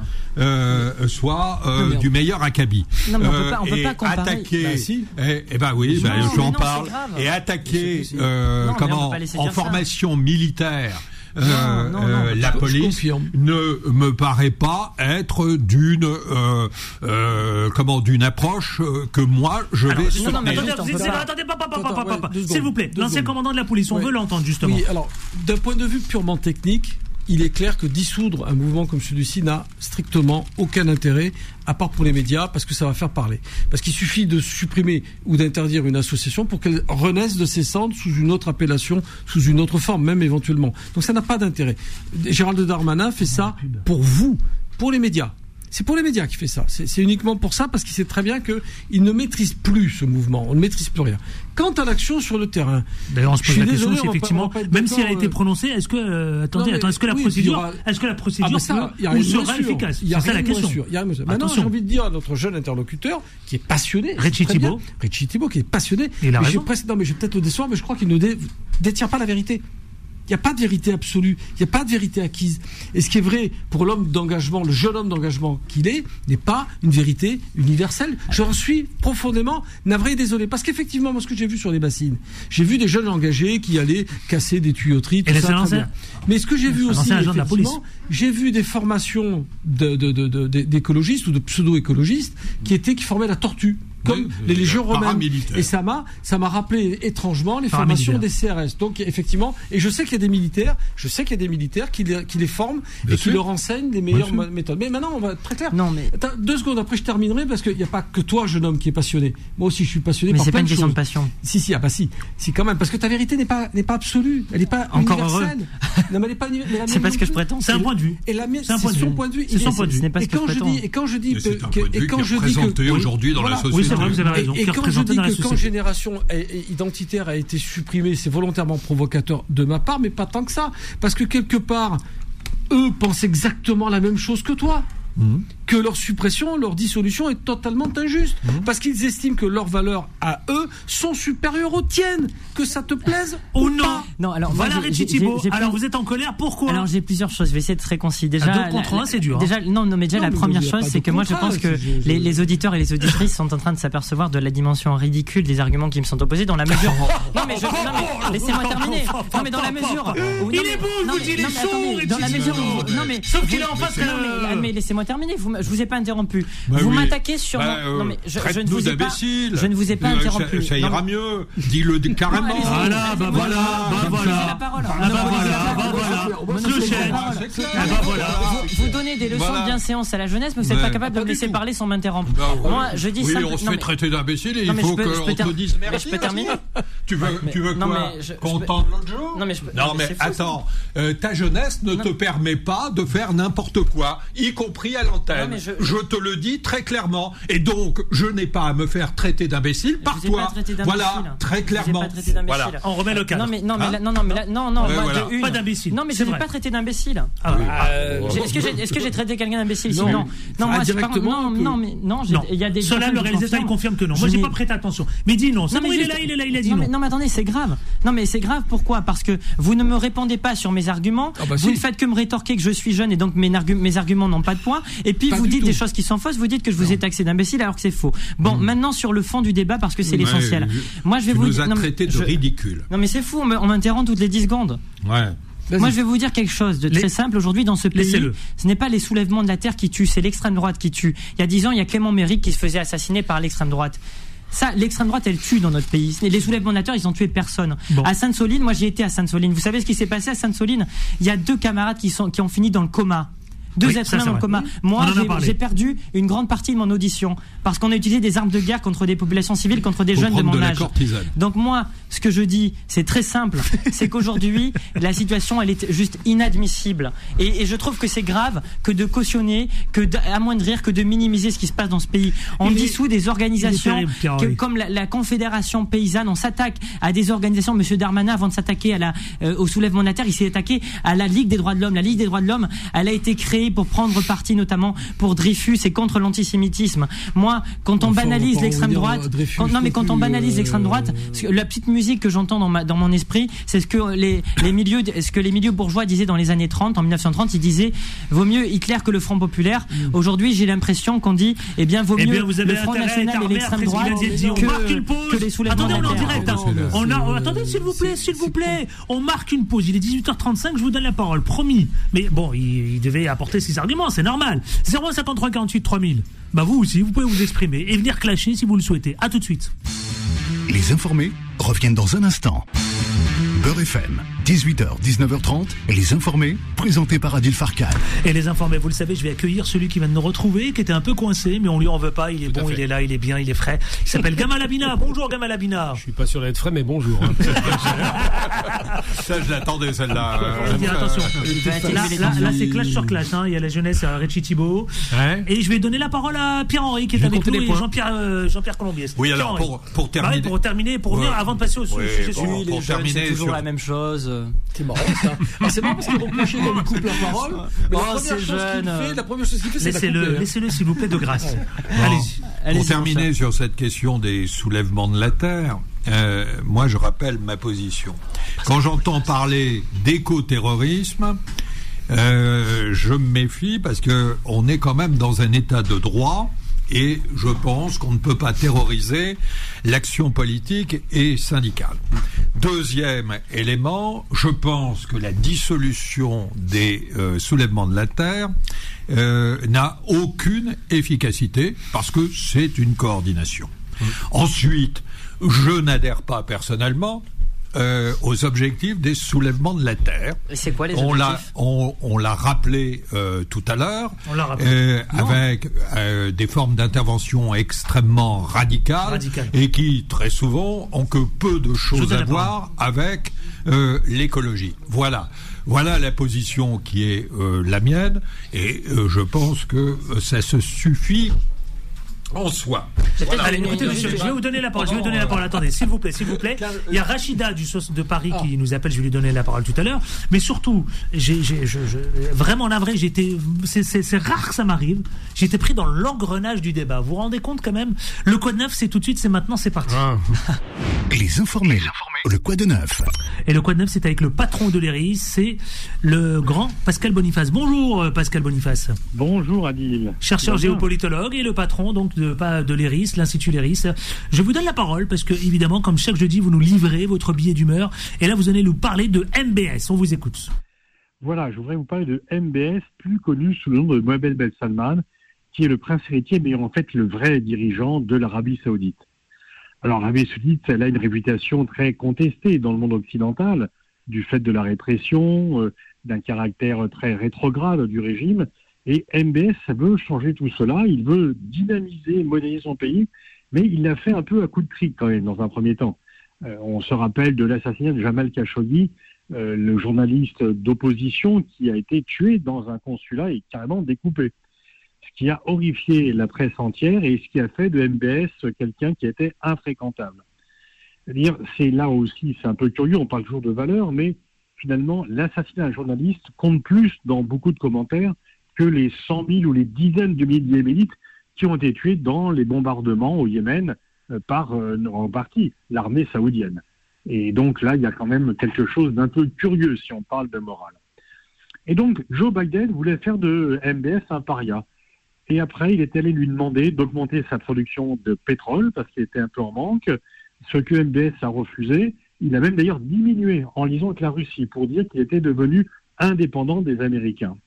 soit Non, mais on- du meilleur acabit. Non, mais on peut pas- on peut pas comparer. Attaquer, Bah, si. eh, eh ben oui, ben, Non, mais j'en non, parle. Et attaquer, euh, Non, comment, en dire ça. formation militaire. euh, Non, non, non. euh, la police ne me paraît pas être d'une euh, euh, comment d'une approche euh, que moi je vais Alors, non, soutenir. non, mais attendez, attendez, pas, pas, pas, Attends, pas, pas, ouais, pas. deux S'il vous plaît, l'ancien commandant de la police, on Ouais. veut l'entendre justement. Oui, alors, d'un point de vue purement technique, il est clair que dissoudre un mouvement comme celui-ci n'a strictement aucun intérêt, à part pour les médias, parce que ça va faire parler. Parce qu'il suffit de supprimer ou d'interdire une association pour qu'elle renaisse de ses cendres sous une autre appellation, sous une autre forme, même éventuellement. Donc ça n'a pas d'intérêt. Gérald Darmanin fait ça pour vous, pour les médias. C'est pour les médias qui fait ça. C'est uniquement pour ça parce qu'il sait très bien que il ne maîtrise plus ce mouvement. On ne maîtrise plus rien. Quant à l'action sur le terrain, D'ailleurs, on se Je pose la question si effectivement, pas même si elle a été euh, prononcée, est-ce que euh, attendez, attends, est-ce que la oui, procédure, aura- est-ce que la procédure Ah, de sera efficace? C'est ça la question. sûr. Il y a. Maintenant, j'ai envie de dire à notre jeune interlocuteur, qui est passionné. Richie. Thibault. Richie Thibault, qui est passionné. Il a Mais raison. non, mais je vais peut-être le décevoir, mais je crois qu'il ne dé- détient pas la vérité. Il n'y a pas de vérité absolue, il n'y a pas de vérité acquise. Et ce qui est vrai pour l'homme d'engagement, le jeune homme d'engagement qu'il est, n'est pas une vérité universelle. J'en suis profondément navré et désolé. Parce qu'effectivement, moi, ce que j'ai vu sur les bassines, j'ai vu des jeunes engagés qui allaient casser des tuyauteries, tout Et ça, très bien. Mais ce que j'ai vu aussi, effectivement, j'ai vu des formations de- de- de- de- de- d'écologistes ou de pseudo-écologistes qui étaient qui formaient la tortue comme Oui, les les légions romaines. Et ça m'a ça m'a rappelé étrangement les formations des CRS. Donc effectivement, et je sais qu'il y a des militaires, je sais qu'il y a des militaires qui les, qui les forment Bien et qui leur enseignent les meilleures méthodes. Mais maintenant, on va être très clair. Non, mais- Attends, deux secondes après, je terminerai parce qu'il n'y a pas que toi, jeune homme, qui est passionné. Moi aussi, je suis passionné Mais par c'est pas une question choses. de passion. Si, si, ah bah si, si quand même, parce que ta vérité n'est pas n'est pas absolue, elle n'est pas Encore universelle. non, mais elle n'est pas C'est pas ce que je prétends. C'est un point de vue. Et la mienne, C'est son point de vue. C'est son point de vue. Et quand je dis et quand je dis et quand je dis que aujourd'hui dans la société. Oui, c'est vrai, vous avez raison. Et, et quand je dis que quand génération identitaire a été supprimée, c'est volontairement provocateur de ma part, mais pas tant que ça, parce que quelque part, eux pensent exactement la même chose que toi. Mmh. Que leur suppression, leur dissolution est totalement injuste. Mmh. Parce qu'ils estiment que leurs valeurs à eux sont supérieures aux tiennes. Que ça te plaise Ou ou non. pas. Non, alors Alors plus- vous êtes en colère, pourquoi? Alors j'ai plusieurs choses. Je vais essayer de se réconcilier. Déjà, deux contre la- un, c'est dur, hein. Déjà, non, non, mais déjà Non, la mais première chose, c'est que moi je pense que je- les, les auditeurs et les auditrices sont en train de s'apercevoir de la dimension ridicule des arguments qui me sont opposés dans la mesure. non mais, mais laissez-moi terminer. Non mais dans la mesure. où- Il est beau, je vous dis, il est attendez, Dans la Richie mesure où. Non mais. Sauf qu'il est en face Non mais laissez-moi terminer. Vous, je vous ai pas interrompu. Bah vous oui. m'attaquez sur. Bah, mon- euh, non mais je, je ne vous ai pas. Je ne vous ai pas ça- interrompu. Ça, Non, ira mieux. Dis-le carrément. Voilà, bah voilà, bah Monopolisez voilà. la parole. Ah bah voilà, bah voilà. Ah bah voilà. Vous, donnez des leçons Voilà. de bienséance à la jeunesse, mais vous n'êtes pas capable de me laisser parler sans m'interrompre. Bah. Moi, je dis oui, on se non, fait traiter d'imbécile et Non, il faut qu'on te dise mais je peux terminer. Tu veux, tu veux non, quoi? Qu'on peux- tente l'autre jour? Non, mais Non, non, attends, euh, ta jeunesse ne Non. te permet pas de faire n'importe quoi, y compris à l'antenne. Je- je... te le dis très clairement. Et donc, je n'ai pas à me faire traiter d'imbécile par toi. pas traité d'imbécile. Voilà, très Je vous ai clairement. Voilà. On remet le cadre. Non mais non mais Hein là- non non mais là, non non Ouais, moi, voilà. de une. Pas d'imbécile, Non mais je n'ai pas traité d'imbécile. Ah, Euh, Est-ce que j'ai est-ce que j'ai traité quelqu'un d'imbécile? Non. Non Ah, moi c'est pas directement, non peu. non mais non il y a des Cela, le réalisateur, il confirme que non. Je Moi, j'ai n'ai- pas prêté attention. Mais dis non. Non mais, il est là, il est là, il a dit non, non. mais, attendez c'est grave. Non mais c'est grave pourquoi? Parce que vous ne me répondez pas sur mes arguments. Ah bah vous ne faites que me rétorquer que je suis jeune et donc mes arguments n'ont pas de poids. Et puis Pas vous dites tout. des choses qui sont fausses. Vous dites que je vous ai taxé d'imbécile alors que c'est faux. Bon maintenant sur le fond du débat parce que c'est l'essentiel. Moi je vais tu vous nous dire- as non, mais traité de je- ridicule. Non mais c'est fou on m'interrompt toutes les 10 secondes. Ouais. Moi, je vais vous dire quelque chose de très Les- simple. Aujourd'hui, dans ce pays, ce n'est pas les soulèvements de la terre qui tuent, c'est l'extrême droite qui tue. Il y a dix ans, il y a Clément Méric qui se faisait assassiner par l'extrême droite. Ça, l'extrême droite, elle tue dans notre pays. Les soulèvements de la terre, ils ont tué personne. Bon. À Sainte-Soline, moi, j'ai été à Sainte-Soline. Vous savez ce qui s'est passé à Sainte-Soline? Il y a deux camarades qui sont qui ont fini dans le coma. Deux Oui, êtres humains dans le coma. Moi, j'ai- perdu une grande partie de mon audition parce qu'on a utilisé des armes de guerre contre des populations civiles, contre des Faut jeunes de mon de âge. Donc moi, ce que je dis, c'est très simple, c'est qu'aujourd'hui, la situation, elle est juste inadmissible. Et, et je trouve que c'est grave que de cautionner, que d'amoindrir, que de minimiser ce qui se passe dans ce pays. On Il est- dissout des organisations terrible, Pierre que- Henry. comme la, la Confédération paysanne. On s'attaque à des organisations. Monsieur Darmanin, avant de s'attaquer à la euh, au soulèvement de la terre, il s'est attaqué à la Ligue des droits de l'homme. La Ligue des droits de l'homme, elle a été créée pour prendre parti notamment pour Dreyfus et contre l'antisémitisme. Moi, quand on Enfin, banalise l'extrême droite, Dreyfus quand- non mais quand on banalise euh, l'extrême droite, la petite musique que j'entends dans, ma, dans mon esprit, c'est ce que les, les milieux, ce que les milieux bourgeois disaient dans les années 30, en 1930, ils disaient vaut mieux Hitler que le Front populaire. Aujourd'hui, j'ai l'impression qu'on dit eh bien vaut Eh mieux bien, vous avez le Front national et l'extrême droite que, On marque une pause. que les soulèvements Attendez, de on la est en terre. direct. hein. On attendez, s'il vous plaît, s'il vous plaît. On marque une pause. Il est 18h35. Je vous donne la parole, promis. Mais bon, il, il devait apporter ses arguments, c'est normal. 0153 48 3000. Bah vous aussi, vous pouvez vous exprimer et venir clasher si vous le souhaitez. À tout de suite. Les informés reviennent dans un instant. Beurre FM, 18h, 19h30, les informés, présentés par Adil Farkan. Et les informés, vous le savez, je vais accueillir celui qui vient de nous retrouver, qui était un peu coincé, mais on lui en veut pas. Il est Tout bon, il est là, il est bien, il est frais. Il s'appelle Gamal Abina. Bonjour Gamal Abina. Je suis pas sûr d'être frais, mais bonjour. hein. Ça, je l'attendais, celle-là. Je veux dire, attention. Il va atténuer Là, là, là, c'est clash sur clash. Hein. Il y a la jeunesse à Richie Thibault. Ouais. Et je vais donner la parole à Pierre-Henri qui est avec nous et. Jean-Pierre euh, Jean-Pierre Colombier. Oui, alors, pour, pour Bah terminer. pour terminer, pour Ouais. revenir avant de passer au Oui, sujet bon. suivant. Oui, les Pour terminer c'est toujours sur- la même chose. C'est marrant ça. Ah, c'est marrant parce qu'il reprochait qu'on lui coupe la parole. Mais Oh, la première c'est chose qu'il jeune. fait, la première chose qu'il fait, c'est la Laissez-le, couper. hein. laissez-le s'il vous plaît de grâce. Bon. Allez-y. Allez-y, Pour terminer sur cette question des soulèvements de la terre, euh, moi je rappelle ma position. Quand j'entends parler d'éco-terrorisme, euh, je me méfie parce que on est quand même dans un état de droit et je pense qu'on ne peut pas terroriser l'action politique et syndicale. Deuxième élément, je pense que la dissolution des euh, soulèvements de la terre euh, n'a aucune efficacité parce que c'est une coordination. Ensuite, je n'adhère pas personnellement euh, aux objectifs des soulèvements de la terre. Et c'est quoi les On l'a, objectifs? on, on l'a rappelé euh, tout à l'heure, On l'a rappelé. euh, avec euh, des formes d'intervention extrêmement radicales, Radicales. et qui très souvent ont que peu de choses à voir avec euh, l'écologie. Voilà. Voilà la position qui est euh, la mienne, et euh, je pense que ça se suffit en soi. Voilà. Allez, écoutez, monsieur, je vais vous donner la parole. Je vais vous donner la parole. Attendez, s'il vous plaît, s'il vous plaît. Il y a Rachida du SOS de Paris qui nous appelle. Je vais lui donner la parole tout à l'heure. Mais surtout, j'ai, j'ai, je, je- vraiment navré. J'étais, c'est, c'est, c'est rare que ça m'arrive. J'étais pris dans l'engrenage du débat. Vous vous rendez compte quand même? Le code neuf, c'est tout de suite, c'est maintenant, c'est parti. Ah. Les informés, le quoi de neuf Et le code neuf, c'est avec le patron de l'ERI, c'est le grand Pascal Boniface. Bonjour euh, Pascal Boniface, Bonjour Adil. chercheur Bonjour. géopolitologue et le patron donc pas de l'ERIS, l'Institut l'ERIS. Je vous donne la parole parce que évidemment, comme chaque jeudi, vous nous livrez votre billet d'humeur. Et là, vous allez nous parler de MBS. On vous écoute. Voilà, je voudrais vous parler de MBS, plus connu sous le nom de Mohamed Ben Salman, qui est le prince héritier, mais en fait le vrai dirigeant de l'Arabie saoudite. Alors l'Arabie saoudite, elle a une réputation très contestée dans le monde occidental, du fait de la répression, euh, d'un caractère très rétrograde du régime. Et MBS, veut changer tout cela. Il veut dynamiser, moderniser son pays, mais il l'a fait un peu à coup de trick quand même, dans un premier temps. on se rappelle de l'assassinat de Jamal Khashoggi, le journaliste d'opposition qui a été tué dans un consulat et carrément découpé. Ce qui a horrifié la presse entière et ce qui a fait de MBS quelqu'un qui était infréquentable. C'est-à-dire, c'est là aussi, c'est un peu curieux, on parle toujours de valeur, mais finalement, l'assassinat d'un journaliste compte plus dans beaucoup de commentaires que les 100 000 ou les dizaines de milliers de qui ont été tués dans les bombardements au Yémen euh, par, euh, en partie, l'armée saoudienne. Et donc là, il y a quand même quelque chose d'un peu curieux si on parle de morale. Et donc, Joe Biden voulait faire de MBS un paria. Et après, il est allé lui demander d'augmenter sa production de pétrole parce qu'il était un peu en manque, ce que MBS a refusé. Il a même d'ailleurs diminué en lisant avec la Russie pour dire qu'il était devenu indépendant des Américains.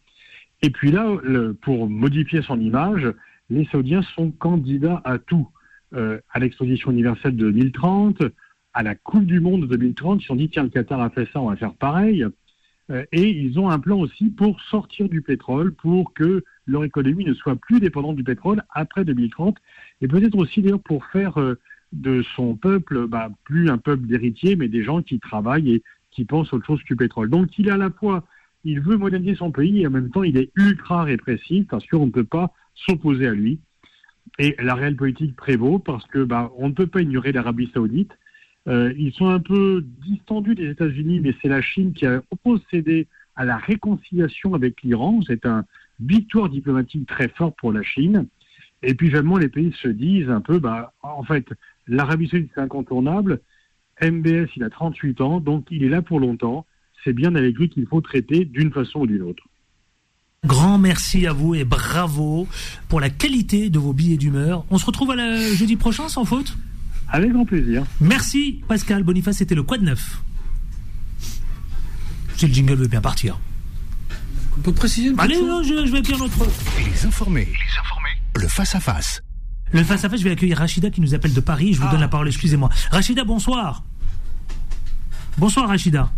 Et puis là, pour modifier son image, les Saoudiens sont candidats à tout. Euh, à l'exposition universelle de 2030, à la Coupe du Monde de 2030, ils se sont dit, tiens, le Qatar a fait ça, on va faire pareil. Euh, et ils ont un plan aussi pour sortir du pétrole, pour que leur économie ne soit plus dépendante du pétrole après 2030, et peut-être aussi d'ailleurs pour faire euh, de son peuple bah, plus un peuple d'héritiers, mais des gens qui travaillent et qui pensent autre chose que du pétrole. Donc il est à la fois, il veut moderniser son pays et en même temps il est ultra répressif parce qu'on ne peut pas s'opposer à lui. Et la réelle politique prévaut parce que bah, on ne peut pas ignorer l'Arabie saoudite. Euh, ils sont un peu distendus des États-Unis, mais c'est la Chine qui a procédé à la réconciliation avec l'Iran. C'est un victoire diplomatique très fort pour la Chine. Et puis vraiment, les pays se disent un peu, bah, en fait, l'Arabie Saoudite c'est incontournable. MBS, il a 38 ans, donc il est là pour longtemps. C'est bien avec lui qu'il faut traiter d'une façon ou d'une autre. Grand merci à vous et bravo pour la qualité de vos billets d'humeur. On se retrouve à la jeudi prochain sans faute Avec grand plaisir. Merci Pascal Boniface, c'était le Quad Neuf. Si le jingle veut bien partir. On peut préciser Allez, non, je, je vais accueillir notre... Les informés. Les informés. Le face-à-face. Le face-à-face, je vais accueillir Rachida qui nous appelle de Paris. Je vous donne la parole, excusez-moi. Rachida, bonsoir. Bonsoir Rachida.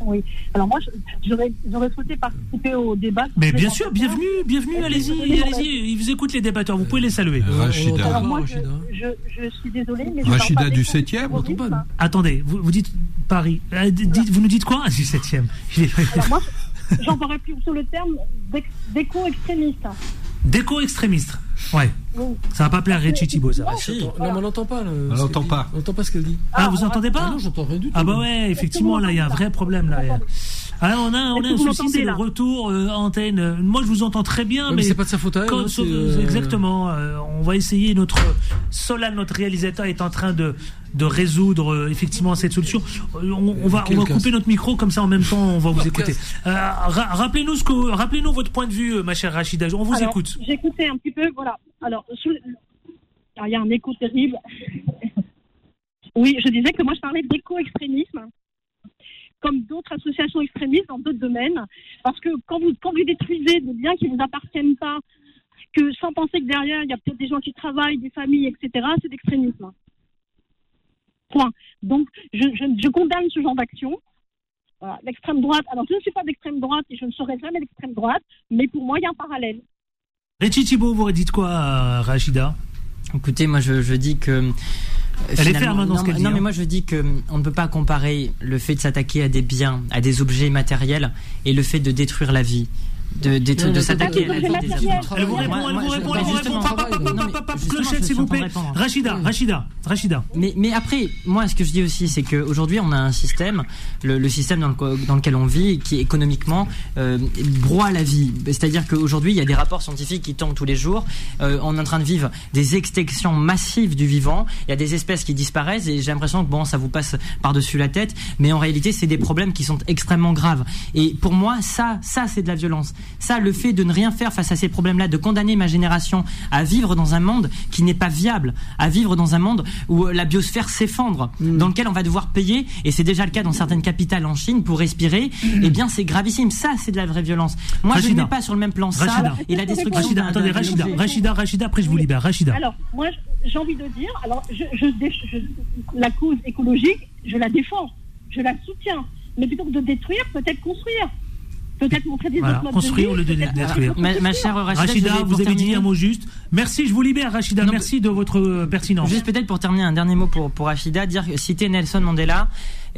Oui. Alors moi, j'aurais souhaité participer au débat. Mais bien sûr, bienvenue, bienvenue, allez-y, allez-y. Ils vous écoutent les débatteurs, vous pouvez les saluer. Rachida. Alors moi, je, Rachida. je, je suis désolée, mais Rachida pas du des 7e, terroristes. on t'entend Attendez, vous, vous dites Paris. Euh, dites- vous nous dites quoi du 7 Alors moi, j'emploierais plutôt le terme d'éco-extrémiste. Déco-extrémiste. Ouais. Ça va pas plaire à Richie Thibault, ça. Si. Non, mais on n'entend pas. l'entend qu'elle dit. pas. On n'entend pas ce qu'elle dit. Ah, vous entendez Ah pas non, j'entends rien du tout. Ah bah ouais, effectivement, là, il y a un vrai problème, là. Ah, on a, on a un souci, c'est le là retour euh, antenne. Moi, je vous entends très bien, Ouais, mais mais c'est pas de sa faute à elle. Quand- hein, euh, Exactement. euh, on va essayer. Notre Solal, notre réalisateur, est en train de de résoudre euh, effectivement cette solution. On, on va on va couper notre micro comme ça en même temps on va vous écouter. Euh, ra- rappelez-nous ce que rappelez-nous votre point de vue, ma chère Rachida. On vous Alors, écoute. J'écoutais un petit peu, voilà. Alors, alors, il y a un écho terrible. Oui, je disais que moi, je parlais d'éco-extrémisme, comme d'autres associations extrémistes dans d'autres domaines, parce que quand vous, quand vous détruisez des biens qui ne vous appartiennent pas, que sans penser que derrière, il y a peut-être des gens qui travaillent, des familles, etc., c'est d'extrémisme. Point. Donc, je, je- je condamne ce genre d'action. Voilà. L'extrême droite, alors je ne suis pas d'extrême droite et je ne serai jamais d'extrême droite, mais pour moi, il y a un parallèle. Richie Thibault, vous dites quoi, euh, Rachida? Écoutez, moi je, je dis que. Elle est finalement- ferme, dans non, ce qu'elle dit, Non, mais hein. moi je dis que euh, on ne peut pas comparer le fait de s'attaquer à des biens, à des objets matériels, et le fait de détruire la vie. De, s'attaquer à la vie des. Elle vous répond, elle vous répond, bah, elle vous répond. Pap, pap, pap, non, mais pap, pap, justement, Clochette, s'il vous plaît. répondre. Rachida, Rachida, Rachida. Mais, mais après, moi, ce que je dis aussi, c'est qu'aujourd'hui, on a un système, le, le système dans, le, dans lequel on vit, qui économiquement euh, broie la vie. C'est-à-dire qu'aujourd'hui, il y a des rapports scientifiques qui tombent tous les jours. Euh, on est en train de vivre des extinctions massives du vivant. Il y a des espèces qui disparaissent et j'ai l'impression que bon, ça vous passe par-dessus la tête. Mais en réalité, c'est des problèmes qui sont extrêmement graves. Et pour moi, ça, ça, c'est de la violence. Ça, le fait de ne rien faire face à ces problèmes-là, de condamner ma génération à vivre dans un monde qui n'est pas viable, à vivre dans un monde où euh, la biosphère s'effondre, dans lequel on va devoir payer, et c'est déjà le cas dans certaines capitales en Chine, pour respirer, eh bien c'est gravissime. Ça, c'est de la vraie violence. Moi, je ne mets pas sur le même plan ça Rachida. et la destruction Rachida, attendez, Rachida. Rachida, Rachida, après je vous libère. Rachida. Alors, moi, j'ai envie de dire, alors, je, je, dé- je- la cause écologique, je la défends, je la soutiens. Mais plutôt que de détruire, peut-être construire. Peut-être montrer des Voilà, construire de au lieu de détruire. Ma, ma chère Rachida, vous avez dit un mot juste. Merci, je vous libère, Rachida. Non, Merci de votre euh, pertinence. Juste peut-être pour terminer un dernier mot pour, pour Rachida, dire citer Nelson Mandela,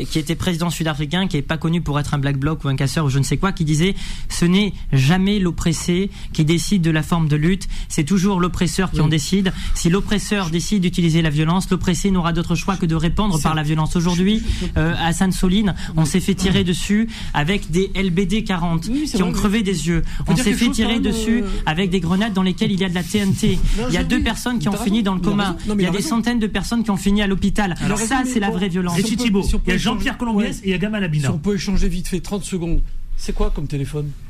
qui était président sud-africain, qui est pas connu pour être un black bloc ou un casseur ou je ne sais quoi, qui disait ce n'est jamais l'oppressé qui décide de la forme de lutte, c'est toujours l'oppresseur qui en décide. Si l'oppresseur décide d'utiliser la violence, l'oppressé n'aura d'autre choix que de répondre par la violence. Aujourd'hui, euh, à Sainte-Soline, on s'est fait tirer dessus avec des LBD 40 Oui, c'est qui ont vrai, crevé des yeux. On s'est fait tirer dessus euh, avec des grenades dans lesquelles il y a de la TNT. Non, Il y a deux personnes qui ont fini dans le il a coma. Non, Il y a il a des raison. centaines de personnes qui ont fini à l'hôpital. Alors, Ça, c'est la vraie violence. Et il y a Jean-Pierre Colombiès Ouais. et il y a Gamal Si on peut échanger vite fait 30 secondes. C'est quoi comme téléphone?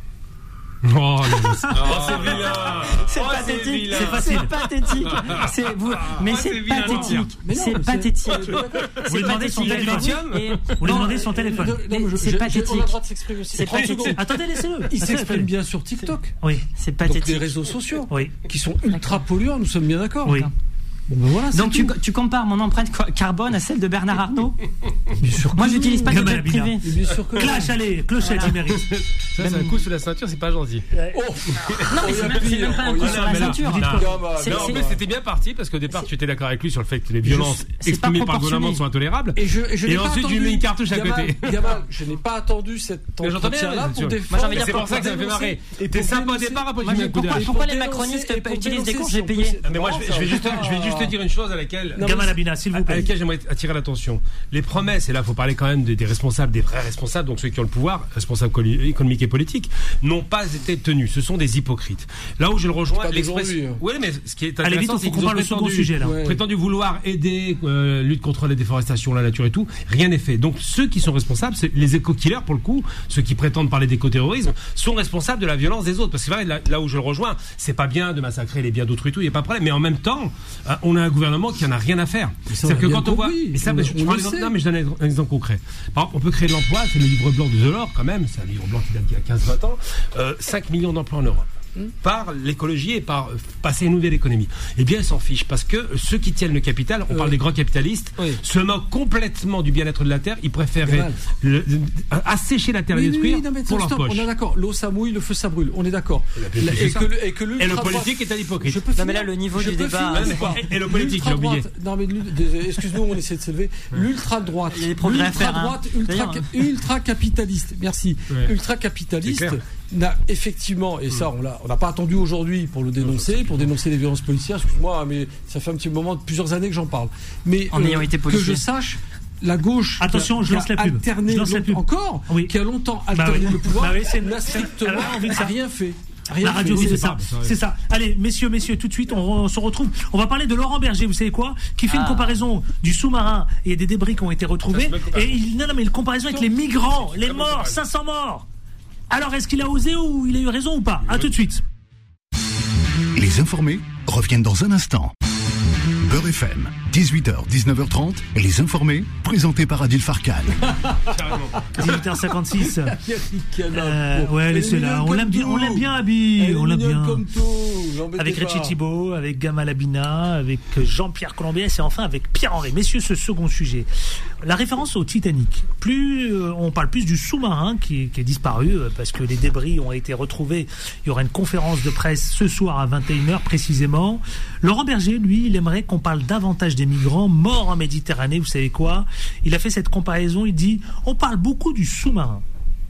Oh, c'est vilain. C'est Oh, pathétique, c'est facile. C'est pathétique. C'est vous, mais Oh, c'est c'est pathétique. Mais C'est mais pathétique. Vous lui demandez son téléphone. Et- Vous lui demandez son téléphone. Mais C'est pathétique. On a le droit de s'exprimer aussi. C'est 30 pathétique. Attendez, laissez-le. Il s'exprime bien sur TikTok. Oui, C'est Donc pathétique. des réseaux sociaux oui. qui sont ultra polluants, nous sommes bien d'accord. Oui. Ben voilà, Donc tu, compares mon empreinte carbone à celle de Bernard Arnault Bien sûr que Moi, j'utilise pas de jet privé. Et Bien sûr que non. Clash, allez, clochette, il mérite. Ça, c'est un coup sous la ceinture, c'est pas gentil. Oh Non, mais c'est même, pas un coup il sur la mais là, ceinture. Non, plus, c'était bien parti parce qu'au départ, tu étais d'accord avec lui sur le fait que les violences exprimées par le gouvernement sont intolérables. Et, je, je Et ensuite, tu mets une cartouche à côté. Gamal, je n'ai pas attendu cette Mais j'entends bien, entretien-là pour défendre. C'est pour ça que ça me fait marrer. et T'es sympa au départ, après tu mets je- un coup de pourquoi- les macronistes utilisent des cours, j'ai payé Mais moi, je vais juste, te dire une chose à laquelle, s'il vous à plaît. laquelle j'aimerais attirer l'attention. Les promesses, et là, il faut parler quand même des, des responsables, des vrais responsables, donc ceux qui ont le pouvoir, responsables économiques et politiques, n'ont pas été tenus. Ce sont des hypocrites. Là où je le rejoins, l'expression. Oui, mais ce qui est intéressant, c'est qu'on qu'ils ont parle du second prétendu- sujet, là. Ouais. prétendu vouloir aider, euh, lutte contre la déforestation, la nature et tout. Rien n'est fait. Donc ceux qui sont responsables, c'est les éco-killers pour le coup, ceux qui prétendent parler d'éco-terrorisme, sont responsables de la violence des autres. Parce que c'est vrai, là, là où je le rejoins, c'est pas bien de massacrer les biens d'autrui et tout, il n'y a pas de problème. Mais en même temps, euh, on a un gouvernement qui en a rien à faire. C'est-à-dire a que quand on voit, mais ça, On- mais je- je prends le l'exemple- sait. non, mais je donne un exemple concret. Par exemple, on peut créer de l'emploi, c'est le livre blanc de Delors quand même, c'est un livre blanc qui date d'il y a 15-20 ans, euh, 5 millions d'emplois en Europe. Par l'écologie et par euh, passer une nouvelle économie. Eh bien, ils s'en fichent parce que ceux qui tiennent le capital, on parle des grands capitalistes, Oui. se moquent complètement du bien-être de la terre. Ils préféreraient Gamal. le- le- assécher la terre et Oui, détruire non, pour leur stop, poche. on est d'accord. L'eau ça mouille, le feu ça brûle. On est d'accord. Et que le et que Et le l'ultra droite- politique est un hypocrite. Je peux Non, mais là, le niveau du débat- et le politique, L'ultra j'ai oublié. droite- Non mais excuse-nous, on essaie de se lever. L'ultra droite, Il y a des progrès à faire, hein. droite, ultra, capitaliste. Merci. Ultra capitaliste. N'a effectivement, et ça on l'a, on n'a pas attendu aujourd'hui pour le dénoncer, pour dénoncer les violences policières. Excuse-moi, mais ça fait un petit moment, plusieurs années que j'en parle. Mais En ayant été que policier. je sache. La gauche, Attention, je lance la pub. alterné Je lance la pub. encore, Oui. qui a longtemps Bah alterné oui. le pouvoir, Bah oui, c'est- n'a strictement rien fait. Rien La radio, c'est ça. C'est ça. Allez, messieurs, messieurs, tout de suite, on, on se retrouve. On va parler de Laurent Berger, vous savez quoi? Qui fait une Ah. comparaison du sous-marin et des débris qui ont été retrouvés. Et il, non, non, mais une comparaison avec les migrants, les morts, comparaison. 500 morts. Alors, est-ce qu'il a osé ou il a eu raison ou pas? À tout de suite. Les informés reviennent dans un instant. Beurre FM, 18h, 19h30, et les informés, présentés par Adil Farkan. 18h56. Yannick Cana. Euh, ouais, laissez-la. On l'aime bien, on l'aime bien, On l'aime bien. Avec. Richie Thibault, avec Gamal Abina, avec Jean-Pierre Colombiès et enfin avec Pierre-Henri. Messieurs, ce second sujet. La référence au Titanic. Plus euh, on parle plus du sous-marin qui, qui est disparu euh, parce que les débris ont été retrouvés. Il y aura une conférence de presse ce soir à 21h précisément. Laurent Berger, lui, il aimerait qu'on parle davantage des migrants morts en Méditerranée. Vous savez quoi? Il a fait cette comparaison. Il dit on parle beaucoup du sous-marin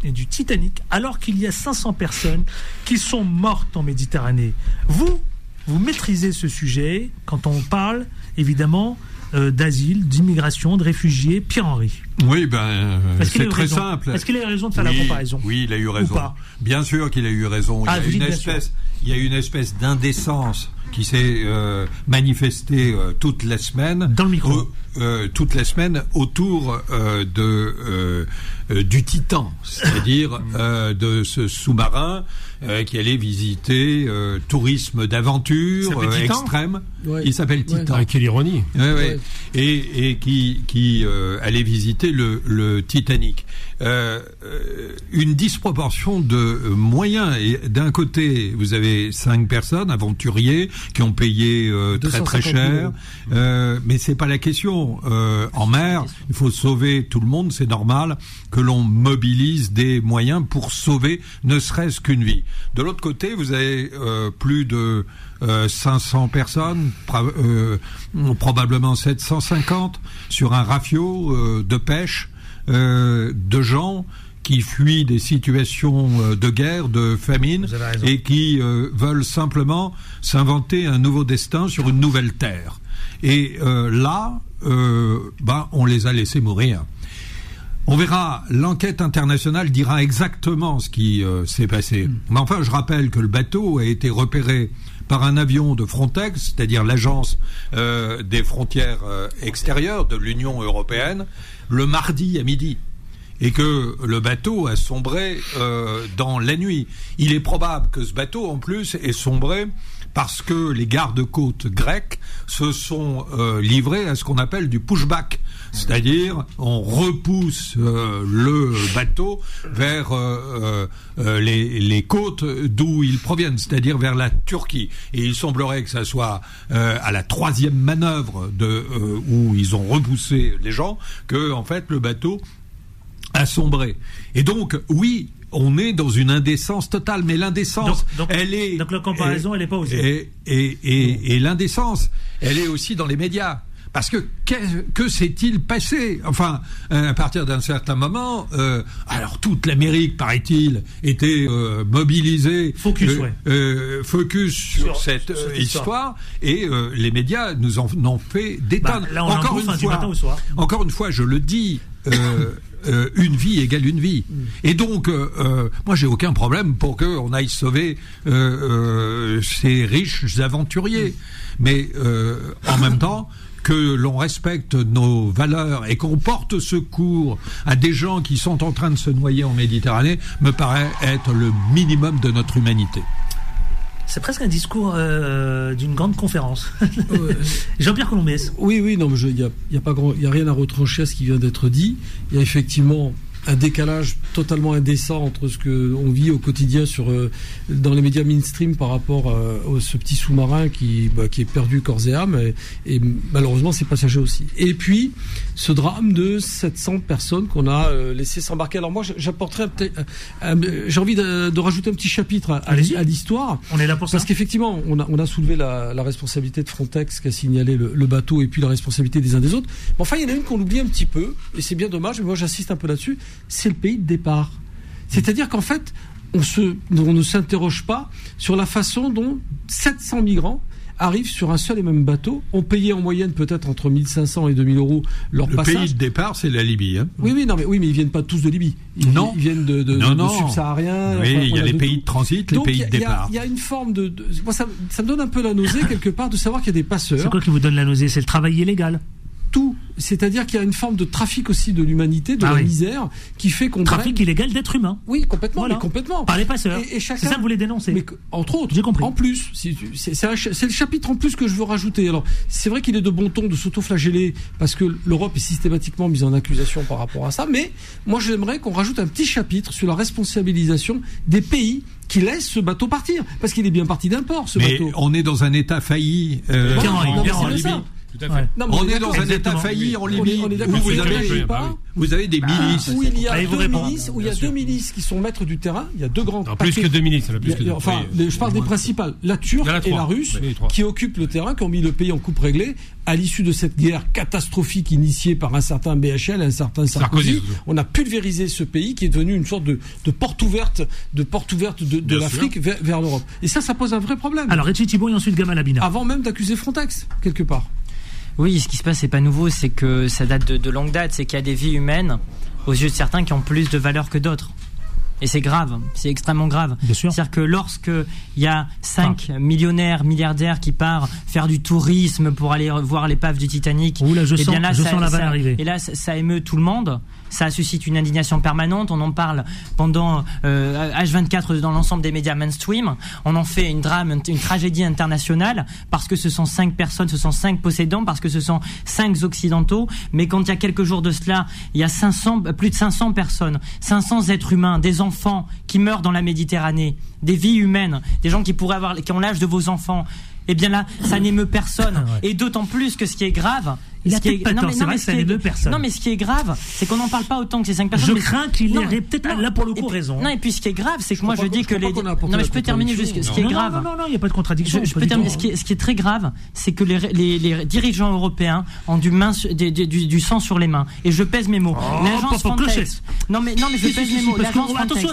et du Titanic, alors qu'il y a 500 personnes qui sont mortes en Méditerranée. Vous, vous maîtrisez ce sujet quand on parle, évidemment, euh, d'asile, d'immigration, de réfugiés. Pierre-Henri. Oui, ben, euh, Est-ce qu'il a c'est très raison? simple. Est-ce qu'il a eu raison de faire la comparaison? Oui, il a eu raison. Bien sûr qu'il a eu raison. Ah, il, y a une espèce, il y a une espèce d'indécence qui s'est euh, manifestée euh, toute la semaine. Dans le micro. euh, toute la semaine autour de du Titan, c'est-à-dire euh, de ce sous-marin euh, qui allait visiter euh, tourisme d'aventure euh, extrême. Ouais. Il s'appelle Ouais. Titan. Ah, quelle ironie. Ouais, ouais. Ouais. Et, et qui, qui euh, allait visiter le, le Titanic. Euh, euh, une disproportion de euh, moyens. Et d'un côté, vous avez cinq personnes aventuriers qui ont payé euh, très très 250 000 cher. Euh, mais c'est pas la question. Euh, en mer, il faut sauver tout le monde. C'est normal que l'on mobilise des moyens pour sauver ne serait-ce qu'une vie. De l'autre côté, vous avez euh, plus de euh, 500 personnes, euh, probablement 750, sur un rafio euh, de pêche euh, de gens qui fuient des situations de guerre, de famine, et qui veulent simplement s'inventer un nouveau destin sur une nouvelle terre. Et là, ben, on les a laissés mourir. On verra, l'enquête internationale dira exactement ce qui euh, s'est passé. Mais enfin, je rappelle que le bateau a été repéré par un avion de Frontex, c'est-à-dire l'agence euh, des frontières euh, extérieures de l'Union européenne, le mardi à midi. Et que le bateau a sombré dans la nuit. Il est probable que ce bateau, en plus, ait sombré parce que les gardes-côtes grecs se sont livrés à ce qu'on appelle du pushback, c'est-à-dire on repousse euh, le bateau vers euh, euh, les, les côtes d'où ils proviennent, c'est-à-dire vers la Turquie. Et il semblerait que ça soit euh, à la troisième manœuvre de euh, où ils ont repoussé les gens que en fait le bateau a sombré. Et donc oui. On est dans une indécence totale, mais l'indécence, Donc- donc- elle est. donc la comparaison, elle est pas aussi. Et, et, et, et l'indécence, elle est aussi dans les médias. Parce que que, que s'est-il passé? Enfin, euh, à partir d'un certain moment, euh, alors toute l'Amérique, paraît-il, était euh, mobilisée, Focus, euh, ouais. focus sur, Sur- cette, histoire. et les médias nous en ont fait des Bah, tonnes. là, on en Encore bouffe, une fois, matin au soir. encore une fois, je le dis. euh, une vie égale une vie. Et donc, euh, euh, moi, j'ai aucun problème pour qu'on aille sauver ces riches aventuriers. Mais euh, en même temps, que l'on respecte nos valeurs et qu'on porte secours à des gens qui sont en train de se noyer en Méditerranée me paraît être le minimum de notre humanité. C'est presque un discours euh, d'une grande conférence. Jean-Pierre Colombès. Oui, oui, non, mais il n'y a, y a, pas grand- y a rien à retrancher à ce qui vient d'être dit. Il y a effectivement un décalage totalement indécent entre ce que on vit au quotidien sur euh, dans les médias mainstream par rapport euh, à ce petit sous-marin qui bah, qui est perdu corps et âme et, et malheureusement c'est passager aussi. Et puis ce drame de 700 personnes qu'on a euh, laissé s'embarquer. Alors moi un- j'ai envie de, de rajouter un petit chapitre à, l'histoire. On est là pour ça. Parce qu'effectivement, on a, on a soulevé la, la responsabilité de Frontex qui a signalé le, le bateau et puis la responsabilité des uns des autres. Mais enfin, il y en a une qu'on oublie un petit peu, et c'est bien dommage, mais moi j'insiste un peu là-dessus, c'est le pays de départ. C'est-à-dire qu'en fait, on, se, on ne s'interroge pas sur la façon dont 700 migrants arrivent sur un seul et même bateau, ont payé en moyenne peut-être entre 1500 et 2000 euros leur Le passage. pays de départ, c'est la Libye. Hein. Oui, oui, non, mais oui, mais ils viennent pas tous de Libye. Ils, Non. ils viennent de, de, Non, de- non. de subsahariens. Oui, Enfin, il y a les de pays tout. de transit, les Donc, pays il y de a- départ. Il y, a une forme de. de- moi, ça, ça me donne un peu la nausée quelque part de savoir qu'il y a des C'est passeurs. quoi qui vous donne la nausée? C'est le travail illégal. Tout. C'est-à-dire qu'il y a une forme de trafic aussi de l'humanité, de Ah la oui. misère, qui fait qu'on. Trafic illégal d'êtres humains. Oui, complètement. Voilà. Mais complètement. Par les passeurs. Et, et chacun- C'est ça que vous voulez dénoncer. Mais entre autres, J'ai compris. En plus, c'est le chapitre en plus que je veux rajouter. Alors, c'est vrai qu'il est de bon ton de s'auto-flageller parce que l'Europe est systématiquement mise en accusation par rapport à ça. Mais moi, j'aimerais qu'on rajoute un petit chapitre sur la responsabilisation des pays qui laissent ce bateau partir, parce qu'il est bien parti d'un port, ce Mais bateau. on est dans un état failli. euh, Bon, Bien, non, mais Tout à fait. Ouais. Non, On est dans un état failli en On est- Libye on est où d'accord. vous avez, pas. bah vous avez des milices. où il y a Allez, vous deux répondre. milices, où il y a deux milices qui sont maîtres du terrain. Il y a deux grands. Non, plus paquets- que deux milices, plus que deux. enfin, Oui. les- je parle des principales, la turque et la russe, qui occupent le terrain, qui ont mis le pays en coupe réglée à l'issue de cette guerre catastrophique initiée par un certain BHL, un certain Sarkozy. Sarkozy. On a pulvérisé ce pays qui est devenu une sorte de, de porte ouverte, de porte ouverte de, l'Afrique vers, vers l'Europe. Et ça, ça pose un vrai problème. Alors, Thibault et ensuite Gamal Abina. Avant même d'accuser Frontex, quelque part. Oui, ce qui se passe, c'est pas nouveau, c'est que ça date de, de longue date, c'est qu'il y a des vies humaines, aux yeux de certains, qui ont plus de valeur que d'autres. Et c'est grave, c'est extrêmement grave. Bien sûr. C'est-à-dire que lorsque il y a cinq millionnaires, milliardaires qui partent faire du tourisme pour aller voir l'épave du Titanic, Ouh là, je eh sens, bien là, je ça, sens la ça- arriver. et là, ça, ça émeut tout le monde. Ça suscite une indignation permanente. On en parle pendant euh, H24 dans l'ensemble des médias mainstream. On en fait une drame, une, tragédie internationale parce que ce sont cinq personnes, ce sont cinq possédants, parce que ce sont cinq occidentaux. Mais quand il y a quelques jours de cela, il y a 500, plus de 500 personnes, 500 êtres humains, des enfants qui meurent dans la Méditerranée, des vies humaines, des gens qui pourraient avoir, qui ont l'âge de vos enfants. Eh bien là, ça n'émeut personne. Et d'autant plus que ce qui est grave, Il a qui peut-être pas tort, c'est vrai mais que ce ça qui est- n'émeut personne. Non, mais ce qui est grave, c'est qu'on n'en parle pas autant que ces cinq personnes. Je mais- crains qu'il ait peut-être, là, pour le coup, puis- raison. Non, et puis ce qui est grave, c'est que moi je dis que les. Non, mais je peux terminer juste. Ce qui est grave. non, non, non, il n'y a pas de contradiction. Je, peux terminer. Ce qui, est, qui très grave, c'est que les, les, les dirigeants européens ont du, sang sur les mains. Et je pèse mes mots. Oh, L'agence Frontex. Non mais non mais je pèse mes mots. attention,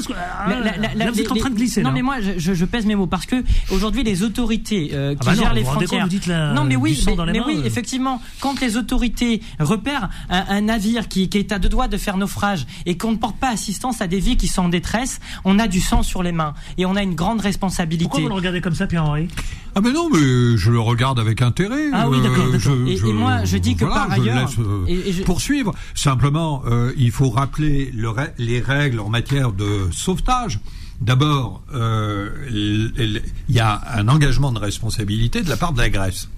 la- là, vous êtes en les- train de glisser, Non mais moi je, pèse mes mots parce que aujourd'hui les autorités euh, qui Ah bah non, gèrent les frontières. non mais oui, mais, les oui, effectivement, quand les autorités repèrent un, un navire qui, qui est à deux doigts de faire naufrage et qu'on ne porte pas assistance à des vies qui sont en détresse, on a du sang sur les mains et on a une grande responsabilité. Pourquoi vous le regardez comme ça, Pierre-Henri Ah mais non, mais je le regarde avec intérêt. Ah oui, d'accord, d'accord. je- Et- et moi, je dis que voilà, par je ailleurs- laisse, euh, et- et je- poursuivre. Simplement, euh, il faut rappeler le ra- les règles en matière de sauvetage. D'abord, euh, il y a un engagement de responsabilité de la part de la Grèce.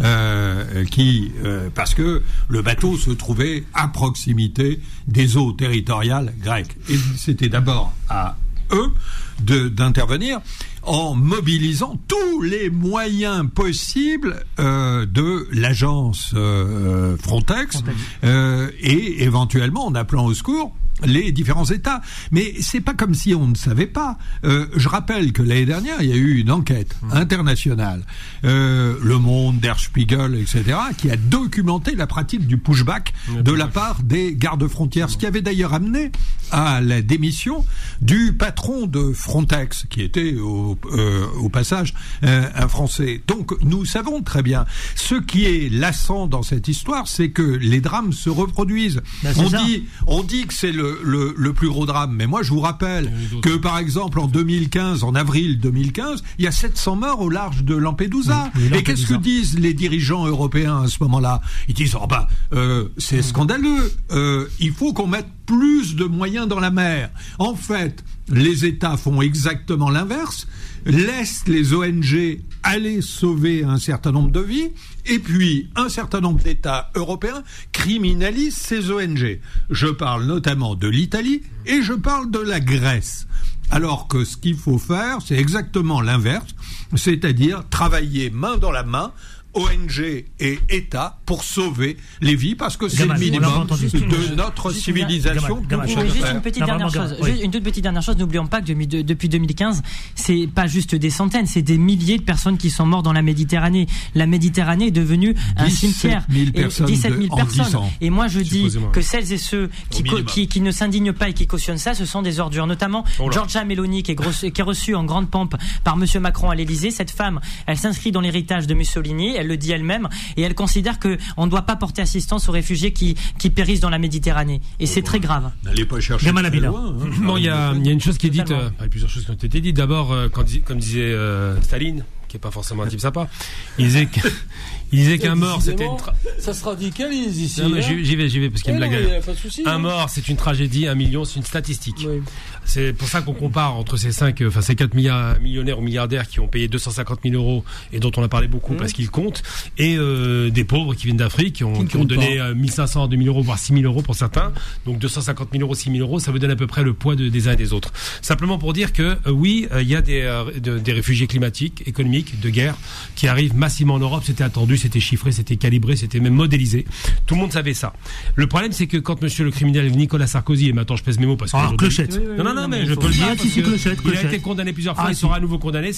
Euh, qui euh, parce que le bateau se trouvait à proximité des eaux territoriales grecques. Et c'était d'abord à eux d'intervenir en mobilisant tous les moyens possibles euh, de l'agence euh, Frontex, euh, et éventuellement en appelant au secours les différents États. Mais c'est pas comme si on ne savait pas. Euh, je rappelle que l'année dernière, il y a eu une enquête internationale, euh, Le Monde, Der Spiegel, etc., qui a documenté la pratique du pushback de la part des gardes frontières, ce qui avait d'ailleurs amené à la démission du patron de Frontex, qui était au, euh, au passage euh, un Français. Donc nous savons très bien. Ce qui est lassant dans cette histoire, c'est que les drames se reproduisent. Ben, on ça. dit, on dit que c'est le, le, le plus gros drame, mais moi je vous rappelle que par exemple en 2015, en avril 2015, il y a 700 morts au large de Lampedusa. Oui, oui, Et qu'est-ce que disent les dirigeants européens à ce moment-là? Ils disent oh bah euh, c'est scandaleux. Euh, il faut qu'on mette plus de moyens dans la mer. En fait, les États font exactement l'inverse, laissent les ONG aller sauver un certain nombre de vies, et puis un certain nombre d'États européens criminalisent ces ONG. Je parle notamment de l'Italie et je parle de la Grèce. Alors que ce qu'il faut faire, c'est exactement l'inverse, c'est-à-dire travailler main dans la main. ONG et État pour sauver les vies parce que c'est le minimum de notre Juste civilisation. Oui, devons juste une petite Non, dernière chose. oui. Juste une toute petite dernière chose. N'oublions pas que depuis 2015, c'est pas juste des centaines, c'est des milliers de personnes qui sont mortes dans la Méditerranée. La Méditerranée est devenue un 17 cimetière. 000 Et- personnes 17 000 de- en personnes. 10 ans. Et moi, je dis que celles et ceux qui, ne s'indignent pas et qui cautionnent ça, ce sont des ordures. Notamment Oh là. Giorgia Meloni, qui est, grosse- qui est reçue en grande pompe par Monsieur Macron à l'Élysée. Cette femme, elle s'inscrit dans l'héritage de Mussolini. Elle le dit elle-même et elle considère que on ne doit pas porter assistance aux réfugiés qui, qui périssent dans la Méditerranée. Et c'est très grave. N'allez pas chercher très loin, hein. Bon, il y a, il y a une chose qui est dite, euh, il y a plusieurs choses qui ont été dites. D'abord, euh, comme disait euh, Staline, qui est pas forcément un type sympa, il disait que- il disait qu'un mort c'était une tra- Ça se radicalise ici. Non, mais hein. j'y vais, j'y vais parce qu'il y a une non, blague. mais y a derrière. pas de souci, Un hein. mort, c'est une tragédie, un million, c'est une statistique. Oui. C'est pour ça qu'on compare entre ces cinq, euh, enfin ces quatre milliards, millionnaires ou milliardaires qui ont payé 250 000 euros et dont on a parlé beaucoup parce qu'ils comptent, et euh, des pauvres qui viennent d'Afrique qui ont, Qui ont donné pas. euh, 1500 à 2000 euros, voire 6000 euros pour certains. Donc 250 000 euros, 6000 euros, ça vous donne à peu près le poids de- des uns et des autres. Simplement pour dire que euh, oui, euh, il y a des, euh, de- des réfugiés climatiques, économiques, de guerre qui arrivent massivement en Europe. C'était attendu, c'était chiffré, c'était calibré, c'était même modélisé. Tout le monde savait ça. Le problème, c'est que quand Monsieur le criminel Nicolas Sarkozy, et maintenant je pèse mes mots parce que Ah, clochette. non, non, non, mais je peux le dire. Si, parce si, que clochette, Il a été condamné plusieurs fois, Ah, il si. sera à nouveau condamné.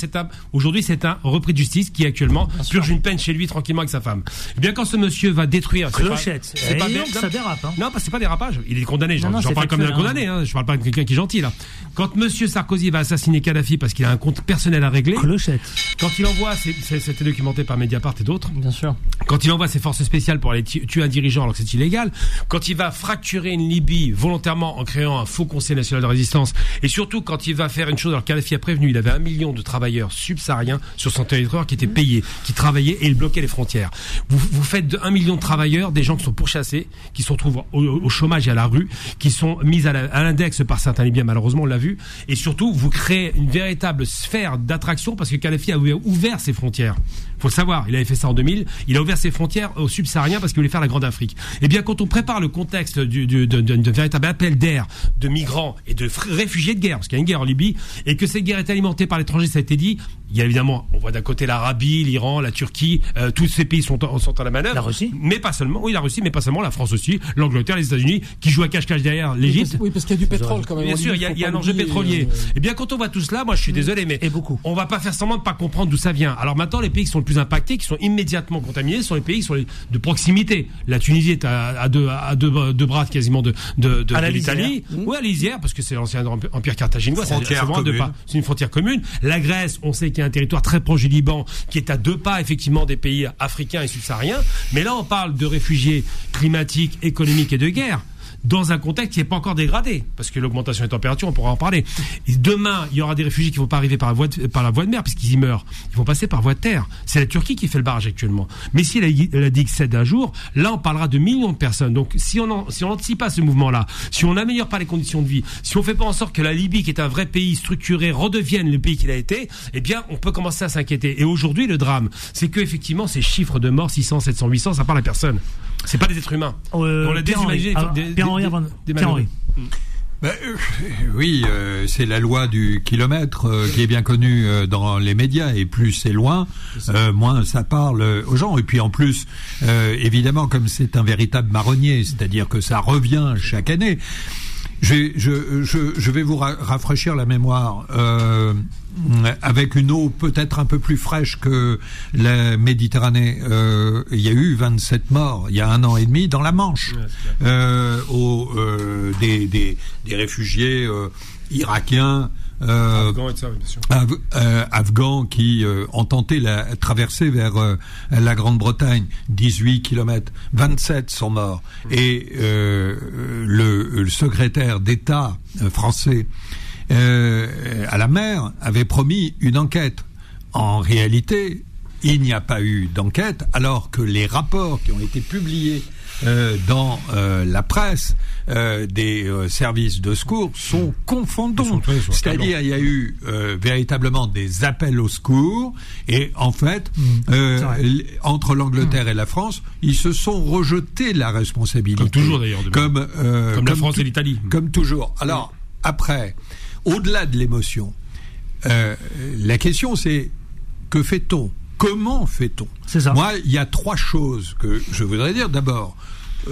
Aujourd'hui, c'est un repris de justice qui actuellement purge une peine chez lui tranquillement avec sa femme. Eh bien, quand ce monsieur va détruire. Clochette. C'est pas donc, bien- ça dérape. Hein. non, parce que c'est pas des rapages. Il est condamné. J'en parle comme d'un factuel, hein. condamné. Hein. Je parle pas de quelqu'un qui est gentil là. Quand Monsieur Sarkozy va assassiner Kadhafi parce qu'il a un compte personnel à régler, Clochette. quand il envoie, c'était documenté par Mediapart et d'autres, Quand il envoie ses forces spéciales pour aller tu- tuer un dirigeant alors que c'est illégal, quand il va fracturer une Libye volontairement en créant un faux Conseil national de résistance, et surtout quand il va faire une chose, alors Kadhafi a prévenu, il avait un million de travailleurs subsahariens sur son territoire qui étaient payés, qui travaillaient et il bloquait les frontières. Vous, faites de un million de travailleurs des gens qui sont pourchassés, qui se retrouvent au, chômage et à la rue, qui sont mis à l'index par certains Libyens, malheureusement on l'a vu, et surtout vous créez une véritable sphère d'attraction parce que Kadhafi a ouvert, ses frontières. Faut le savoir, il avait fait ça en 2000, il a ouvert ses frontières aux subsahariens parce qu'il voulait faire la Grande Afrique. Et bien quand on prépare le contexte du, du- de, de- de véritable appel d'air de migrants et de réfugiés de guerre, parce qu'il y a une guerre en Libye, et que cette guerre est alimentée par l'étranger, ça a été dit, il y a évidemment, on voit d'un côté l'Arabie, l'Iran, la Turquie, euh, tous ces pays sont, en- sont à la manœuvre. La Russie Mais pas seulement, oui la Russie, mais pas seulement, la France aussi, l'Angleterre, les États-Unis, qui jouent à cache-cache derrière l'Égypte. Oui, parce qu'il y a du pétrole quand même. Bien en sûr, il y a, faut il y a pas un enjeu pétrolier. euh, Eh bien, quand on voit tout cela, moi, je suis désolé, mais Et beaucoup. on va pas faire semblant de pas comprendre d'où ça vient. Alors maintenant, les pays qui sont le plus impactés, qui sont immédiatement contaminés, sont les pays qui sont les- de proximité. La Tunisie est à, à deux, à deux, deux bras quasiment de, de, l'Italie. lisière. Oui, à l'Isière, parce que c'est l'ancien empire carthaginois. C'est une frontière commune. La Grèce, on sait qu'il y a un territoire très proche du Liban, qui est à deux pas effectivement des pays africains et subsahariens. Mais là, on parle de réfugiés climatiques, économiques et de guerre dans un contexte qui n'est pas encore dégradé, parce que l'augmentation des températures, on pourra en parler. Et demain, il y aura des réfugiés qui vont pas arriver par la voie de, par la voie mer, puisqu'ils y meurent. Ils vont passer par voie de terre. C'est la Turquie qui fait le barrage actuellement. Mais si la, digue cède un jour, là, on parlera de millions de personnes. Donc, si on en- si on n'anticipe pas ce mouvement-là, si on n'améliore pas les conditions de vie, si on fait pas en sorte que la Libye, qui est un vrai pays structuré, redevienne le pays qu'il a été, eh bien, on peut commencer à s'inquiéter. Et aujourd'hui, le drame, c'est que effectivement, ces chiffres de morts, 600, 700, 800, ça parle à personne. C'est pas des êtres humains. Euh, On l'a déshumanisé, Alors, des- des- Pierre-Henri. Ben, oui, euh, c'est la loi du kilomètre euh, qui est bien connue euh, dans les médias et plus c'est loin, euh, moins ça parle aux gens. Et puis en plus, euh, évidemment, comme c'est un véritable marronnier, c'est-à-dire que ça revient chaque année. Je, je, je, je vais vous ra- rafraîchir la mémoire euh, avec une eau peut-être un peu plus fraîche que la Méditerranée. Euh, il y a eu 27 morts il y a un an et demi dans la Manche euh, aux, euh, des, des, des réfugiés euh, irakiens. Euh, Afghans et ça, oui. Af- euh, Afghans qui euh, ont tenté la traversée vers euh, la Grande-Bretagne, 18 kilomètres, 27 sont morts. Et euh, le, le secrétaire d'État euh, français euh, à la mer avait promis une enquête. En réalité, il n'y a pas eu d'enquête, alors que les rapports qui ont été publiés euh, dans euh, la presse euh, des euh, services de secours sont confondants. C'est-à-dire, il y a eu euh, véritablement des appels au secours, et en fait, Mmh. euh, entre l'Angleterre et la France, ils se sont rejetés la responsabilité. Comme toujours, d'ailleurs, Comme, euh, Comme la France et l'Italie. Comme toujours. Alors, après, au-delà de l'émotion, euh, la question c'est que fait-on? Comment fait-on? Moi, il y a trois choses que je voudrais dire. D'abord,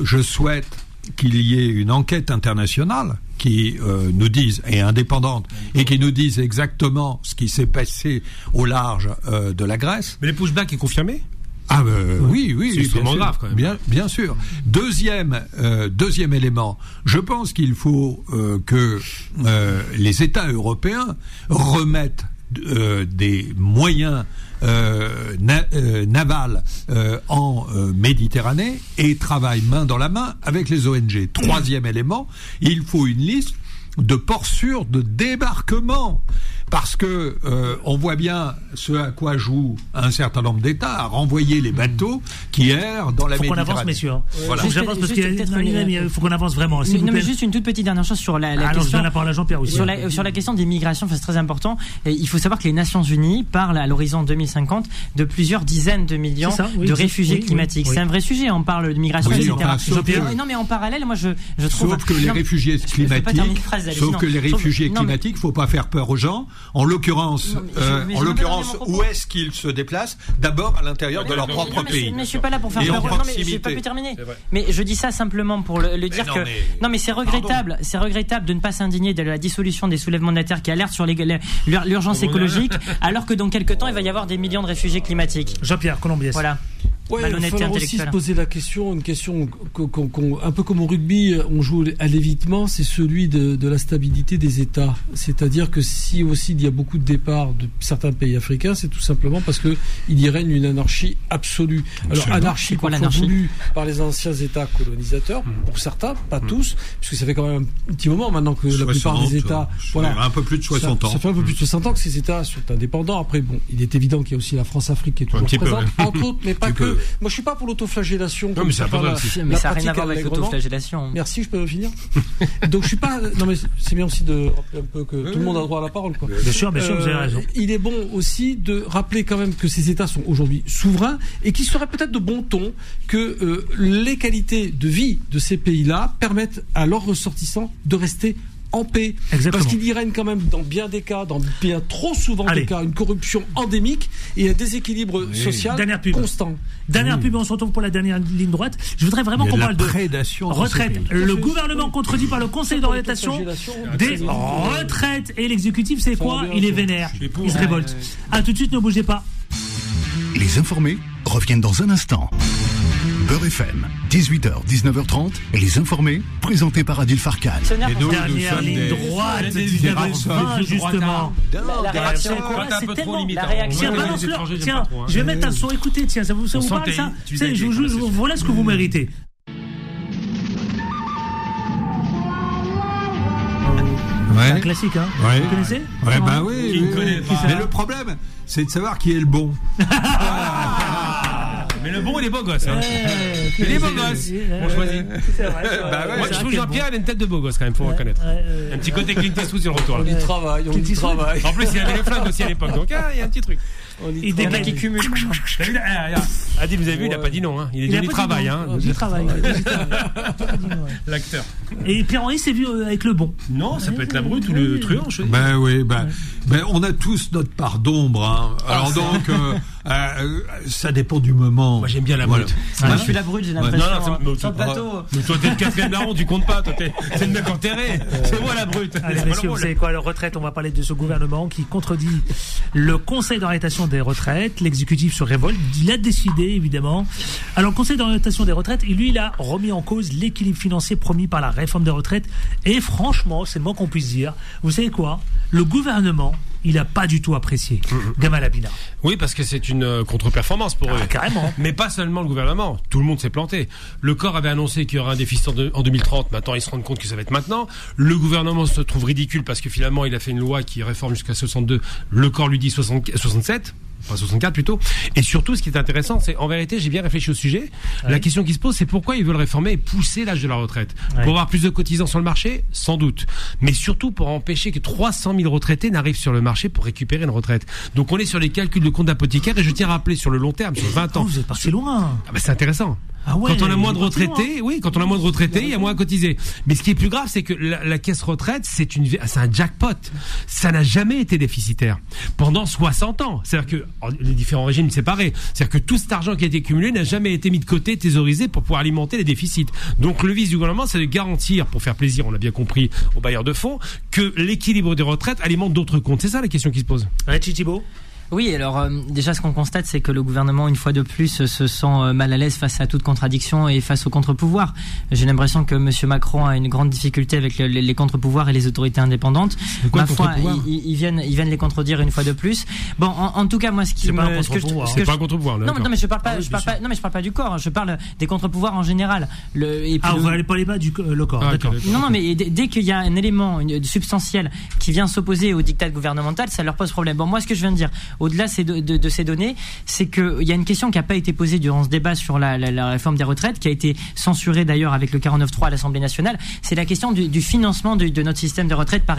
je souhaite qu'il y ait une enquête internationale qui euh, nous dise, et indépendante, et qui nous dise exactement ce qui s'est passé au large euh, de la Grèce. Mais les pushbacks est confirmé Ah euh, oui, oui, C'est bien extrêmement sûr. grave, quand même. Bien, bien sûr. Deuxième, euh, deuxième élément, je pense qu'il faut euh, que euh, les États européens remettent euh, des moyens euh, na- euh, navals euh, en euh, Méditerranée et travaillent main dans la main avec les ONG. Troisième élément, il faut une liste de ports sûrs de débarquement. Parce que euh, on voit bien ce à quoi joue un certain nombre d'États à renvoyer les bateaux qui errent dans la Faut qu'on Méditerranée. avance, messieurs. hein. Voilà. Faut Juste- parce qu'il peut-être non, une- non, mais il faut qu'on avance vraiment. vous non, mais juste une toute petite dernière chose sur la, la Alors, je question. donne la parole à Jean-Pierre aussi. Sur la, sur la question des migrations, enfin, c'est très important. Et il faut savoir que les Nations Unies parlent à l'horizon 2050 de plusieurs dizaines de millions C'est ça, oui, de réfugiés oui, oui, climatique. oui. C'est un vrai sujet. On parle de migration, Oui, etc. enfin, Mais- non, mais en parallèle, moi, je, je trouve. Sauf que les Non, mais- réfugiés je- je climatiques, une phrase, allez, sauf que les réfugiés non, mais- climatiques, faut pas faire peur aux gens. En l'occurrence, euh, en l'occurrence, où est-ce qu'ils se déplacent D'abord à l'intérieur de leur propre Non, mais je- pays. Mais je suis pas là pour faire peur. Non, mais j'ai proximité. pas pu terminer. Mais je dis ça simplement pour le, le dire non, que mais- non, mais c'est regrettable. C'est regrettable de ne pas s'indigner de la dissolution des soulèvements de la terre qui alerte sur l'urgence écologique, alors que dans quelques temps il va y avoir des millions de réfugiés climatiques. Jean-Pierre Colombiès. Voilà. Ouais, il va falloir aussi se poser la question, une question qu'on- qu'on- qu'on- un peu comme au rugby, on joue à l'évitement, c'est celui de, de la stabilité des États. C'est-à-dire que si aussi il y a beaucoup de départs de certains pays africains, c'est tout simplement parce que il y règne une anarchie absolue. Alors Absolument. anarchie quoi voulue par les anciens États colonisateurs, pour certains, pas tous, puisque ça fait quand même un petit moment maintenant que la plupart 60, des États, euh, un peu plus de 60 ça, ans. Ça fait un peu plus de 60 ans que ces États sont indépendants. Après, bon, il est évident qu'il y a aussi la France-Afrique qui est toujours peu, présente, ouais. entre autres, mais pas que. Moi, je suis pas pour l'autoflagellation. Non, comme mais c'est ça n'a rien à voir avec l'autoflagellation. Merci, je peux finir. Donc, je suis pas. Non, mais c'est bien aussi de rappeler un peu que tout le monde a droit à la parole, quoi. Bien sûr, bien sûr, vous avez Euh, raison. Il est bon aussi de rappeler quand même que ces États sont aujourd'hui souverains et qu'il serait peut-être de bon ton que euh, les qualités de vie de ces pays-là permettent à leurs ressortissants de rester en paix. Exactement. Parce qu'il y règne quand même dans bien des cas, dans bien trop souvent Allez. des cas, une corruption endémique et un déséquilibre social Dernière pub. constant. Dernière pub, on se retrouve pour la dernière ligne droite. Je voudrais vraiment qu'on parle de retraite. Le gouvernement contredit par le Conseil d'orientation des retraites et l'exécutif, c'est quoi Il est vénère. Il se révolte. À tout de suite, ne bougez pas. Les informés reviennent dans un instant. Beurre FM, 18h, 19h30, les informés, présentés par Adil Farkan. Et nous, nous Dernière sommes ligne des- droite, des- des 19h20, des- justement. La, la réaction, c'est C'est tellement- la réaction- Tiens, hein. je vais mettre un son. Écoutez, tiens, ça vous, parle ça tu Tu sais, vis je vous avec, joue- voilà, c'est ce que vous méritez. Ouais. Un classique, hein Ouais. Vous connaissez Ouais, bah oui. Qui oui, connaît oui. pas Mais le problème, c'est de savoir qui est le bon. Mais le bon, il est beau gosse. Hein. Ouais, beaux c'est- gosses, c'est- on choisit. C'est vrai, c'est vrai. Bah ouais. Moi, je trouve quel Jean-Pierre, bon. il a une tête de beau gosse quand même, faut Ouais, reconnaître. ouais, ouais. Un petit côté Clint Eastwood sur le retour. On là. y travaille, on y travaille. En plus, il avait les flingues aussi à l'époque, donc ah, il y a un petit truc. Il Il y en a dégaine. qui là, ah. Adil, vous avez vu, il a Ouais. pas dit non. Hein. Il a Il a du dit travail, non. hein. Il dit travail. Il a dit travail. L'acteur. Et Pierre-Henri s'est vu euh, avec le bon. Non, ça peut être la brute ou le truand. je sais. Ben oui, ben, ben on a tous notre part d'ombre. Hein. Alors donc, euh, euh, ça dépend du moment. Moi, j'aime bien la Voilà. brute. Moi, je suis la brute, j'ai Non, non, l'impression. c'est- hein. mais- le toi, t'es le quatrième larron, tu comptes pas. Toi, t'es c'est le mec enterré. C'est moi la brute. Allez, le messieurs, vous savez quoi, la retraite, on va parler de ce gouvernement qui contredit le Conseil d'orientation des retraites. L'exécutif se révolte. Il a décidé, évidemment. Alors, le Conseil d'orientation des retraites, lui, il a remis en cause l'équilibre financier promis par la réforme des retraites. Et franchement, c'est le moins qu'on puisse dire. Vous savez quoi? Le gouvernement, il n'a pas du tout apprécié Gamal Abina. Oui, parce que c'est une euh, contre-performance pour eux. Ah, carrément. Mais pas seulement le gouvernement. Tout le monde s'est planté. Le corps avait annoncé qu'il y aurait un déficit en, de- en 2030. Maintenant, ils se rendent compte que ça va être maintenant. Le gouvernement se trouve ridicule parce que finalement, il a fait une loi qui réforme jusqu'à 62. Le corps lui dit 60 67. Enfin, 64 plutôt. Et surtout, ce qui est intéressant, c'est en vérité, j'ai bien réfléchi au sujet. La question qui se pose, c'est pourquoi ils veulent réformer et pousser l'âge de la retraite? Ouais. Pour avoir plus de cotisants sur le marché, sans doute. Mais surtout pour empêcher que 300 000 retraités n'arrivent sur le marché pour récupérer une retraite. Donc on est sur les calculs de compte d'apothicaire et je tiens à rappeler sur le long terme, sur 20 Oh, ans. vous êtes parti loin? Ah bah, c'est intéressant. Ah ouais, quand on a moins de retraités, oui, quand on a moins de retraités, il y a moins à cotiser. Mais ce qui est plus grave, c'est que la, la caisse retraite, c'est une, c'est un jackpot. Ça n'a jamais été déficitaire pendant 60 ans. C'est-à-dire que les différents régimes séparés, c'est-à-dire que tout cet argent qui a été cumulé n'a jamais été mis de côté, thésaurisé pour pouvoir alimenter les déficits. Donc le vice du gouvernement, c'est de garantir, pour faire plaisir, on l'a bien compris, aux bailleurs de fonds, que l'équilibre des retraites alimente d'autres comptes. C'est ça la question qui se pose. Richie Thibault Oui, alors euh, déjà ce qu'on constate, c'est que le gouvernement, une fois de plus, se sent euh, mal à l'aise face à toute contradiction et face au contre-pouvoir. J'ai l'impression que M. Macron a une grande difficulté avec le- les, les contre-pouvoirs et les autorités indépendantes. quoi, Ma foi, contre-pouvoir ils, ils- viennent, ils viennent les contredire une fois de plus. Bon, en, en tout cas, moi, ce qui C'est me, pas un ce que je- C'est pas un contre-pouvoir. non, non, mais je parle pas, Ah oui, je bien parle pas, non, mais je parle pas du corps. Je parle des contre-pouvoirs en général. Le, et Ah, le- vous n'allez pas les bas du le corps, Ah, d'accord. non, non, mais dès, qu'il y a un élément une- substantiel qui vient s'opposer au dictat gouvernemental, ça leur pose problème. Bon, moi, ce que je viens de dire, au-delà de, ces- données, c'est qu'il y a une question qui n'a pas été posée durant ce débat sur la, réforme des retraites, qui a été censurée d'ailleurs avec le 49.3 à l'Assemblée nationale. C'est la question du, financement de, notre système de retraite par,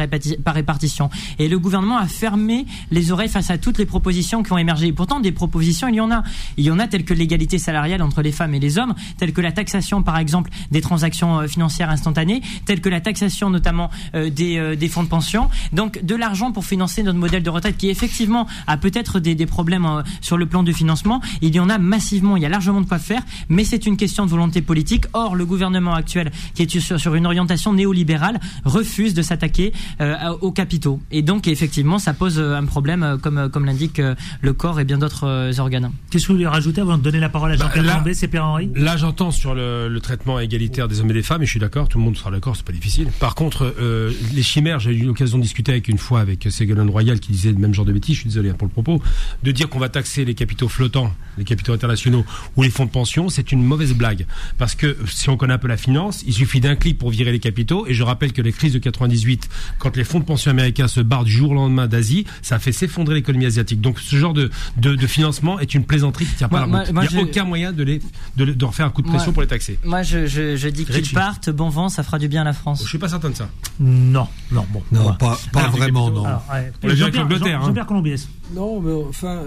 répartition. Et le gouvernement a fermé les oreilles face à toutes les propositions qui ont émergé. Et pourtant, des propositions, il y en a. Il y en a telles que l'égalité salariale entre les femmes et les hommes, telles que la taxation, par exemple, des transactions euh, financières instantanées, telles que la taxation notamment euh, des, euh, des fonds de pension. Donc, de l'argent pour financer notre modèle de retraite qui, effectivement, a peut-être peut-être des, des problèmes euh, sur le plan du financement. Il y en a massivement, il y a largement de quoi faire, mais c'est une question de volonté politique. Or, le gouvernement actuel, qui est sur, sur une orientation néolibérale, refuse de s'attaquer euh, aux capitaux. Et donc, effectivement, ça pose euh, un problème, euh, comme, euh, comme l'indique le corps et bien d'autres organes. Qu'est-ce que vous voulez rajouter avant de donner la parole à Jean-Pierre là- Colombet, c'est Pierre-Henri Là, j'entends sur le, le traitement égalitaire des hommes et des femmes, et je suis d'accord, tout le monde sera d'accord, c'est pas difficile. Par contre, euh, les chimères, j'ai eu l'occasion de discuter avec une fois avec Ségolène Royal qui disait le même genre de bêtises, je suis désolé hein, pour le propos, de dire qu'on va taxer les capitaux flottants, les capitaux internationaux ou les fonds de pension, c'est une mauvaise blague. Parce que si on connaît un peu la finance, il suffit d'un clic pour virer les capitaux, et je rappelle que les crises de 98, quand les fonds de pension américains se barrent du jour au lendemain d'Asie, ça a fait s'effondrer l'économie asiatique. Donc ce genre de, de, de financement est une plaisanterie qui tient pas Moi- la route. moi- moi, il n'y a aucun moyen de, les, de, de refaire un coup de pression Moi- pour les taxer. Moi, je, je, je dis qu'ils partent, bon vent, ça fera du bien à la France. Je suis pas certain de ça. Non, non, bon. Non, pas, vraiment, non. Alors, ouais. Jean-Pierre Jean- hein. Colombiès. Non, mais enfin,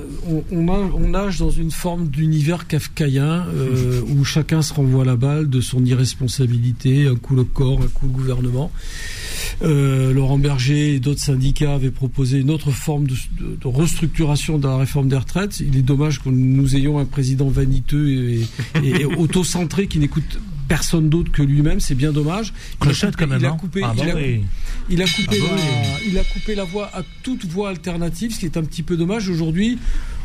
on, nage dans une forme d'univers kafkaïen euh, où chacun se renvoie la balle de son irresponsabilité, un coup le corps, un coup le gouvernement. Euh, Laurent Berger et d'autres syndicats avaient proposé une autre forme de, restructuration de la réforme des retraites. Il est dommage que nous ayons un président vaniteux et, et, et auto-centré qui n'écoute personne d'autre que lui-même. C'est bien dommage. Il a Clochette, coupé- quand même. il a coupé- Ah, il a- oui. il a coupé, Ah la, il a coupé la voie à toute voie alternative, ce qui est un petit peu dommage. Aujourd'hui,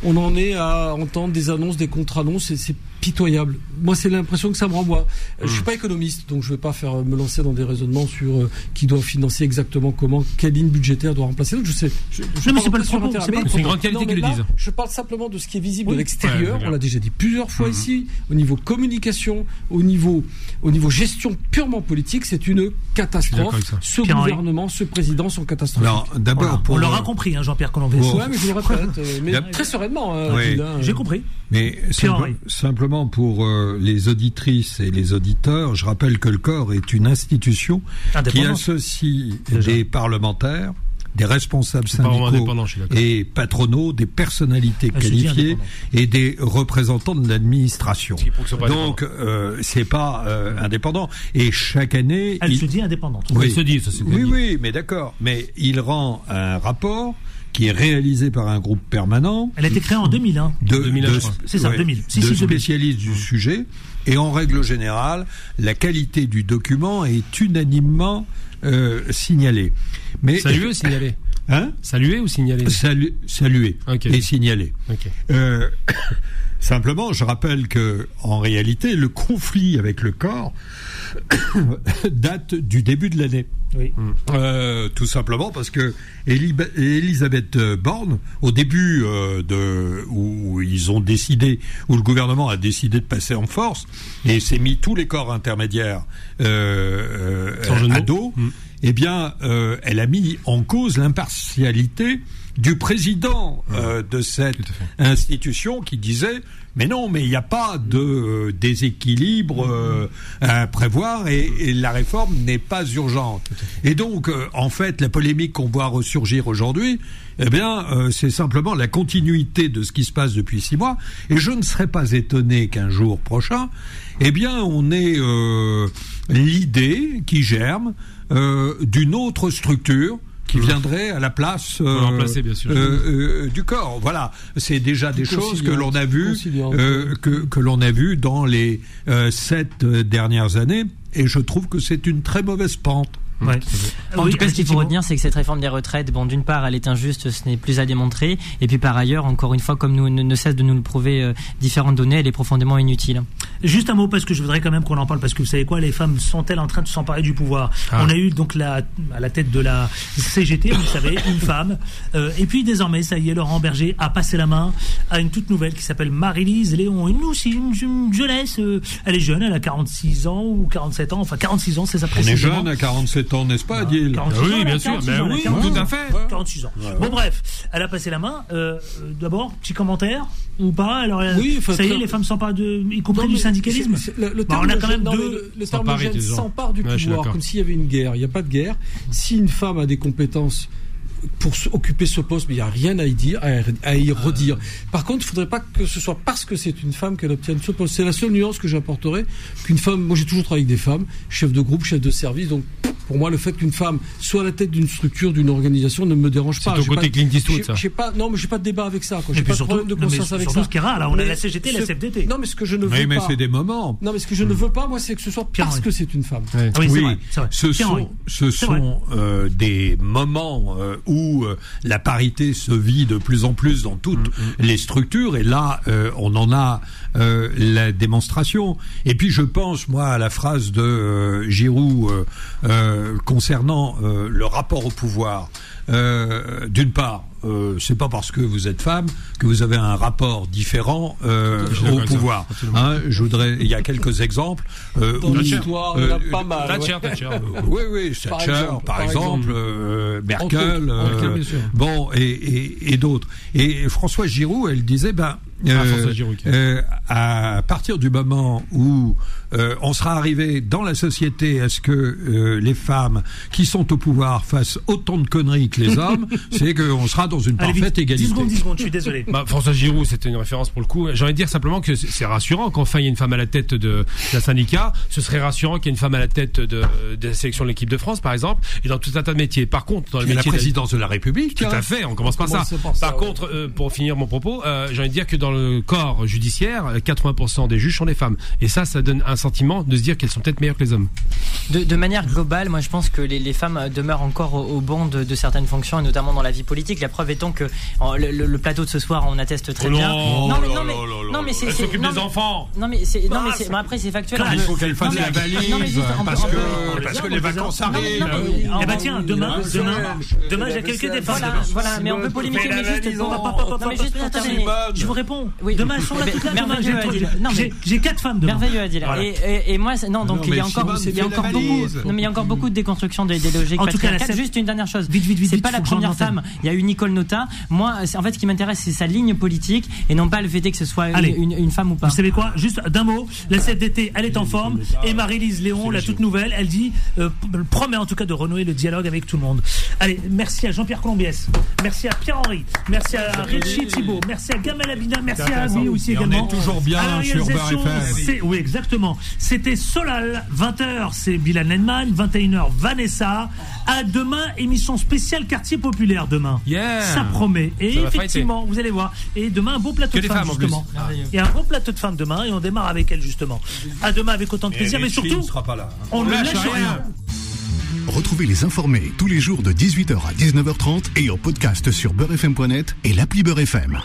on en est à entendre des annonces, des contre-annonces, et c'est pitoyable. Moi, c'est l'impression que ça me renvoie. Euh, Je suis pas économiste, donc je vais pas faire me lancer dans des raisonnements sur euh, qui doit financer exactement comment, quelle ligne budgétaire doit remplacer l'autre. Je sais. Je, je Non, mais c'est pas le propos, c'est une grande qualité qu'ils le disent. Je parle simplement de ce qui est visible Oui. de l'extérieur. Ouais, on l'a déjà dit plusieurs fois Mhm. ici. Au niveau communication, au niveau, au niveau gestion purement politique, c'est une catastrophe. Ce gouvernement, ce président sont catastrophiques. Alors, d'abord, Voilà. pour. On l'aura compris, hein, Jean-Pierre Colombiès. Bon. Ouais, mais je le répète, euh, mais très sereinement. hein, Oui. Euh. J'ai compris. Mais Pierre-Henri. Simplement pour euh, les auditrices et les auditeurs, je rappelle que le corps est une institution qui associe Déjà. des parlementaires, des responsables syndicaux et patronaux, des personnalités Ah, qualifiées et des représentants de l'administration. Donc, euh, c'est pas euh, indépendant. Et chaque année, Elle il- se dit indépendante. Oui. se dit, ça, oui, oui, mais d'accord. Mais il rend un rapport qui est réalisé par un groupe permanent Elle a été créée en 2000. Hein. de, 2001, de- je crois. C'est ça, 2000. Si, de si, 2000. spécialistes du sujet. Et en règle générale, la qualité du document est unanimement euh, signalée. Mais Saluer ou signaler hein Saluer ou signaler Salu- saluer Ok. et signaler. Ok. Euh, simplement, je rappelle que en réalité, le conflit avec le corps date du début de l'année. Oui. Euh, tout simplement parce que Eli- Elisabeth Borne, au début euh, de où ils ont décidé, où le gouvernement a décidé de passer en force et s'est mis tous les corps intermédiaires euh, euh, à dos, Mm. eh bien, euh, elle a mis en cause l'impartialité du président euh, de cette institution qui disait mais non, mais il n'y a pas de euh, déséquilibre euh, à prévoir et, et la réforme n'est pas urgente. Et donc, euh, en fait, la polémique qu'on voit ressurgir aujourd'hui, eh bien, euh, c'est simplement la continuité de ce qui se passe depuis six mois. Et je ne serais pas étonné qu'un jour prochain, eh bien, on ait euh, l'idée qui germe euh, d'une autre structure qui viendrait à la place euh, remplacer, bien sûr. euh, euh, du corps. Voilà, c'est déjà des choses que l'on a vues, euh, que, que l'on a vu dans les euh, sept dernières années, et je trouve que c'est une très mauvaise pente. Ouais. En Oui, tout cas, ce qu'il faut retenir, c'est que cette réforme des retraites, bon, d'une part, elle est injuste, ce n'est plus à démontrer, et puis par ailleurs, encore une fois, comme nous ne, ne cesse de nous le prouver euh, différentes données, elle est profondément inutile. Juste un mot parce que je voudrais quand même qu'on en parle parce que vous savez quoi, les femmes sont-elles en train de s'emparer du pouvoir? Ah. On a eu donc la, à la tête de la CGT, vous savez, une femme. Euh, et puis désormais, ça y est, Laurent Berger a passé la main à une toute nouvelle qui s'appelle Marie-Lise Léon. Une aussi, une, une jeunesse. euh, elle est jeune, elle a 46 ans ou 47 ans, enfin 46 ans, c'est ça On est précisément. jeune à 47 ans, n'est-ce pas, Adil 46 Ah oui, ans, bien sûr. 46 Ben oui, 46 tout à fait. 46 ans. Bon bref, elle a passé la main. Euh, euh, D'abord, petit commentaire ou pas Alors, Oui, ça y est, les femmes s'emparent de, y compris Non, du syndicalisme. Le, le Bah, terme on a de quand même deux. le, le terme s'empare du pouvoir, comme s'il y avait une guerre. Il n'y a pas de guerre. Si une femme a des compétences pour occuper ce poste, mais il n'y a rien à y dire, à, y redire. Par contre, il ne faudrait pas que ce soit parce que c'est une femme qu'elle obtienne ce poste. C'est la seule nuance que j'apporterai. Qu'une femme, moi j'ai toujours travaillé avec des femmes, chef de groupe, chef de service, donc Pour moi, le fait qu'une femme soit à la tête d'une structure, d'une organisation, ne me dérange pas. ton J'ai côté pas- Clint Eastwood, ça. J'ai pas, non, mais j'ai pas de débat avec ça. J'ai pas de surtout- problème de conscience avec surtout ça. ce qui est rare, là, on a Mais la CGT, la ce- CFDT. Non, mais ce que je ne veux Oui, mais pas. c'est des moments. Non, mais ce que je ne veux pas, moi, c'est que ce soit Pierre parce Henry. que c'est une femme. Ah oui, c'est oui, vrai, c'est vrai. ce Pierre Henry. sont, ce C'est vrai. sont euh, des moments euh, où euh, la parité se vit de plus en plus dans toutes Mm, les structures, et là, euh, on en a euh, la démonstration. Et puis, je pense, moi, à la phrase de euh, Giroud euh, euh, concernant euh, le rapport au pouvoir. Euh, D'une part, euh, c'est pas parce que vous êtes femme que vous avez un rapport différent euh, au pouvoir. Absolument. Hein, je voudrais, il y a quelques exemples euh, Dans l'histoire, il y en a euh, pas mal. Thatcher, ouais. Thatcher. oui, oui, Par Thatcher, exemple, par par exemple, exemple. euh, Merkel, euh, bon, et, et, et d'autres. Et François Giroud, elle disait, ben, Ah, François Giroud, qui- euh, à partir du moment où euh, on sera arrivé dans la société à ce que euh, les femmes qui sont au pouvoir fassent autant de conneries que les hommes, c'est qu'on sera dans une Allez, vite, parfaite 10 égalité. secondes, 10 secondes, je suis désolé. Bah, François Giroud, c'était une référence pour le coup. J'ai envie de dire simplement que c'est rassurant qu'enfin il y ait une femme à la tête de d'un syndicat. Ce serait rassurant qu'il y ait une femme à la tête de, de la sélection de l'équipe de France, par exemple, et dans tout un tas de métiers. Par contre, dans le la métier de- présidence de la République. Tout à fait, on commence par ça. commence par ça, Par ouais. contre, euh, pour finir mon propos, euh, j'ai envie de dire que dans le corps judiciaire, euh, 80% des juges sont des femmes. Et ça, ça donne un sentiment de se dire qu'elles sont peut-être meilleures que les hommes. De, de manière globale, moi je pense que les, les femmes euh, demeurent encore au, au banc de, de certaines fonctions, et notamment dans la vie politique. La preuve étant que en, le, le- le plateau de ce soir on atteste très Oh bien. non, mais, non, mais, là, là, non, mais c'est s'occupe non, des mais- enfants. Non mais c'est non mais Ah, bon, après c'est factuel. Il faut qu'elle fasse non, la mais- valise non, mais peut- parce que, parce que les vacances Non, mais- arrivent. non, mais- Eh ben tiens, demain, demain, demain, j'ai quelques défenses. Voilà, mais on peut polémiquer, mais juste. Non, mais pour terminer. Je vous réponds. Oui. Demain, elles sont là là. Demain, merveilleux, j'ai- quatre femmes demain. Merveilleux Adil. Voilà. Et, et, et moi, non, donc Non, il y a encore, il y a la encore beaucoup, non, mais il y a encore beaucoup de déconstruction des, des logiques En tout cas, la Juste une dernière chose. Vite, vite, vite, C'est pas la première femme. Il y a eu Nicole Nota. Moi, c'est- en fait, ce qui m'intéresse, c'est sa ligne politique et non pas le fait que ce soit une, femme ou pas. Vous savez quoi? Juste d'un mot, la CFDT, elle est en forme. Et Marie-Lise Léon, la toute nouvelle, elle dit, euh, promet en tout cas de renouer le dialogue avec tout le monde. Allez, merci à Jean-Pierre Colombiès, merci à Pierre-Henri, merci à Richie Thibault, merci à Gamal Abina, merci à Ami aussi Et on également. est toujours bien À la sur FM. Oui, exactement. C'était Solal, 20h, c'est Bilal Nenman, 21h, Vanessa. À demain, émission spéciale quartier populaire demain. Yeah. Ça promet. Et Ça effectivement, vous allez voir. Et demain, un beau plateau Que de femmes, femmes, en plus. justement. Il y a un beau plateau de femmes demain et on démarre avec elle justement. À demain avec autant de plaisir, mais, surtout, ne sera pas là. on ne lâche lâche rien. rien. Retrouvez les informés tous les jours de 18h à 19h30 et en podcast sur beurrefm.net et l'appli Beurre FM.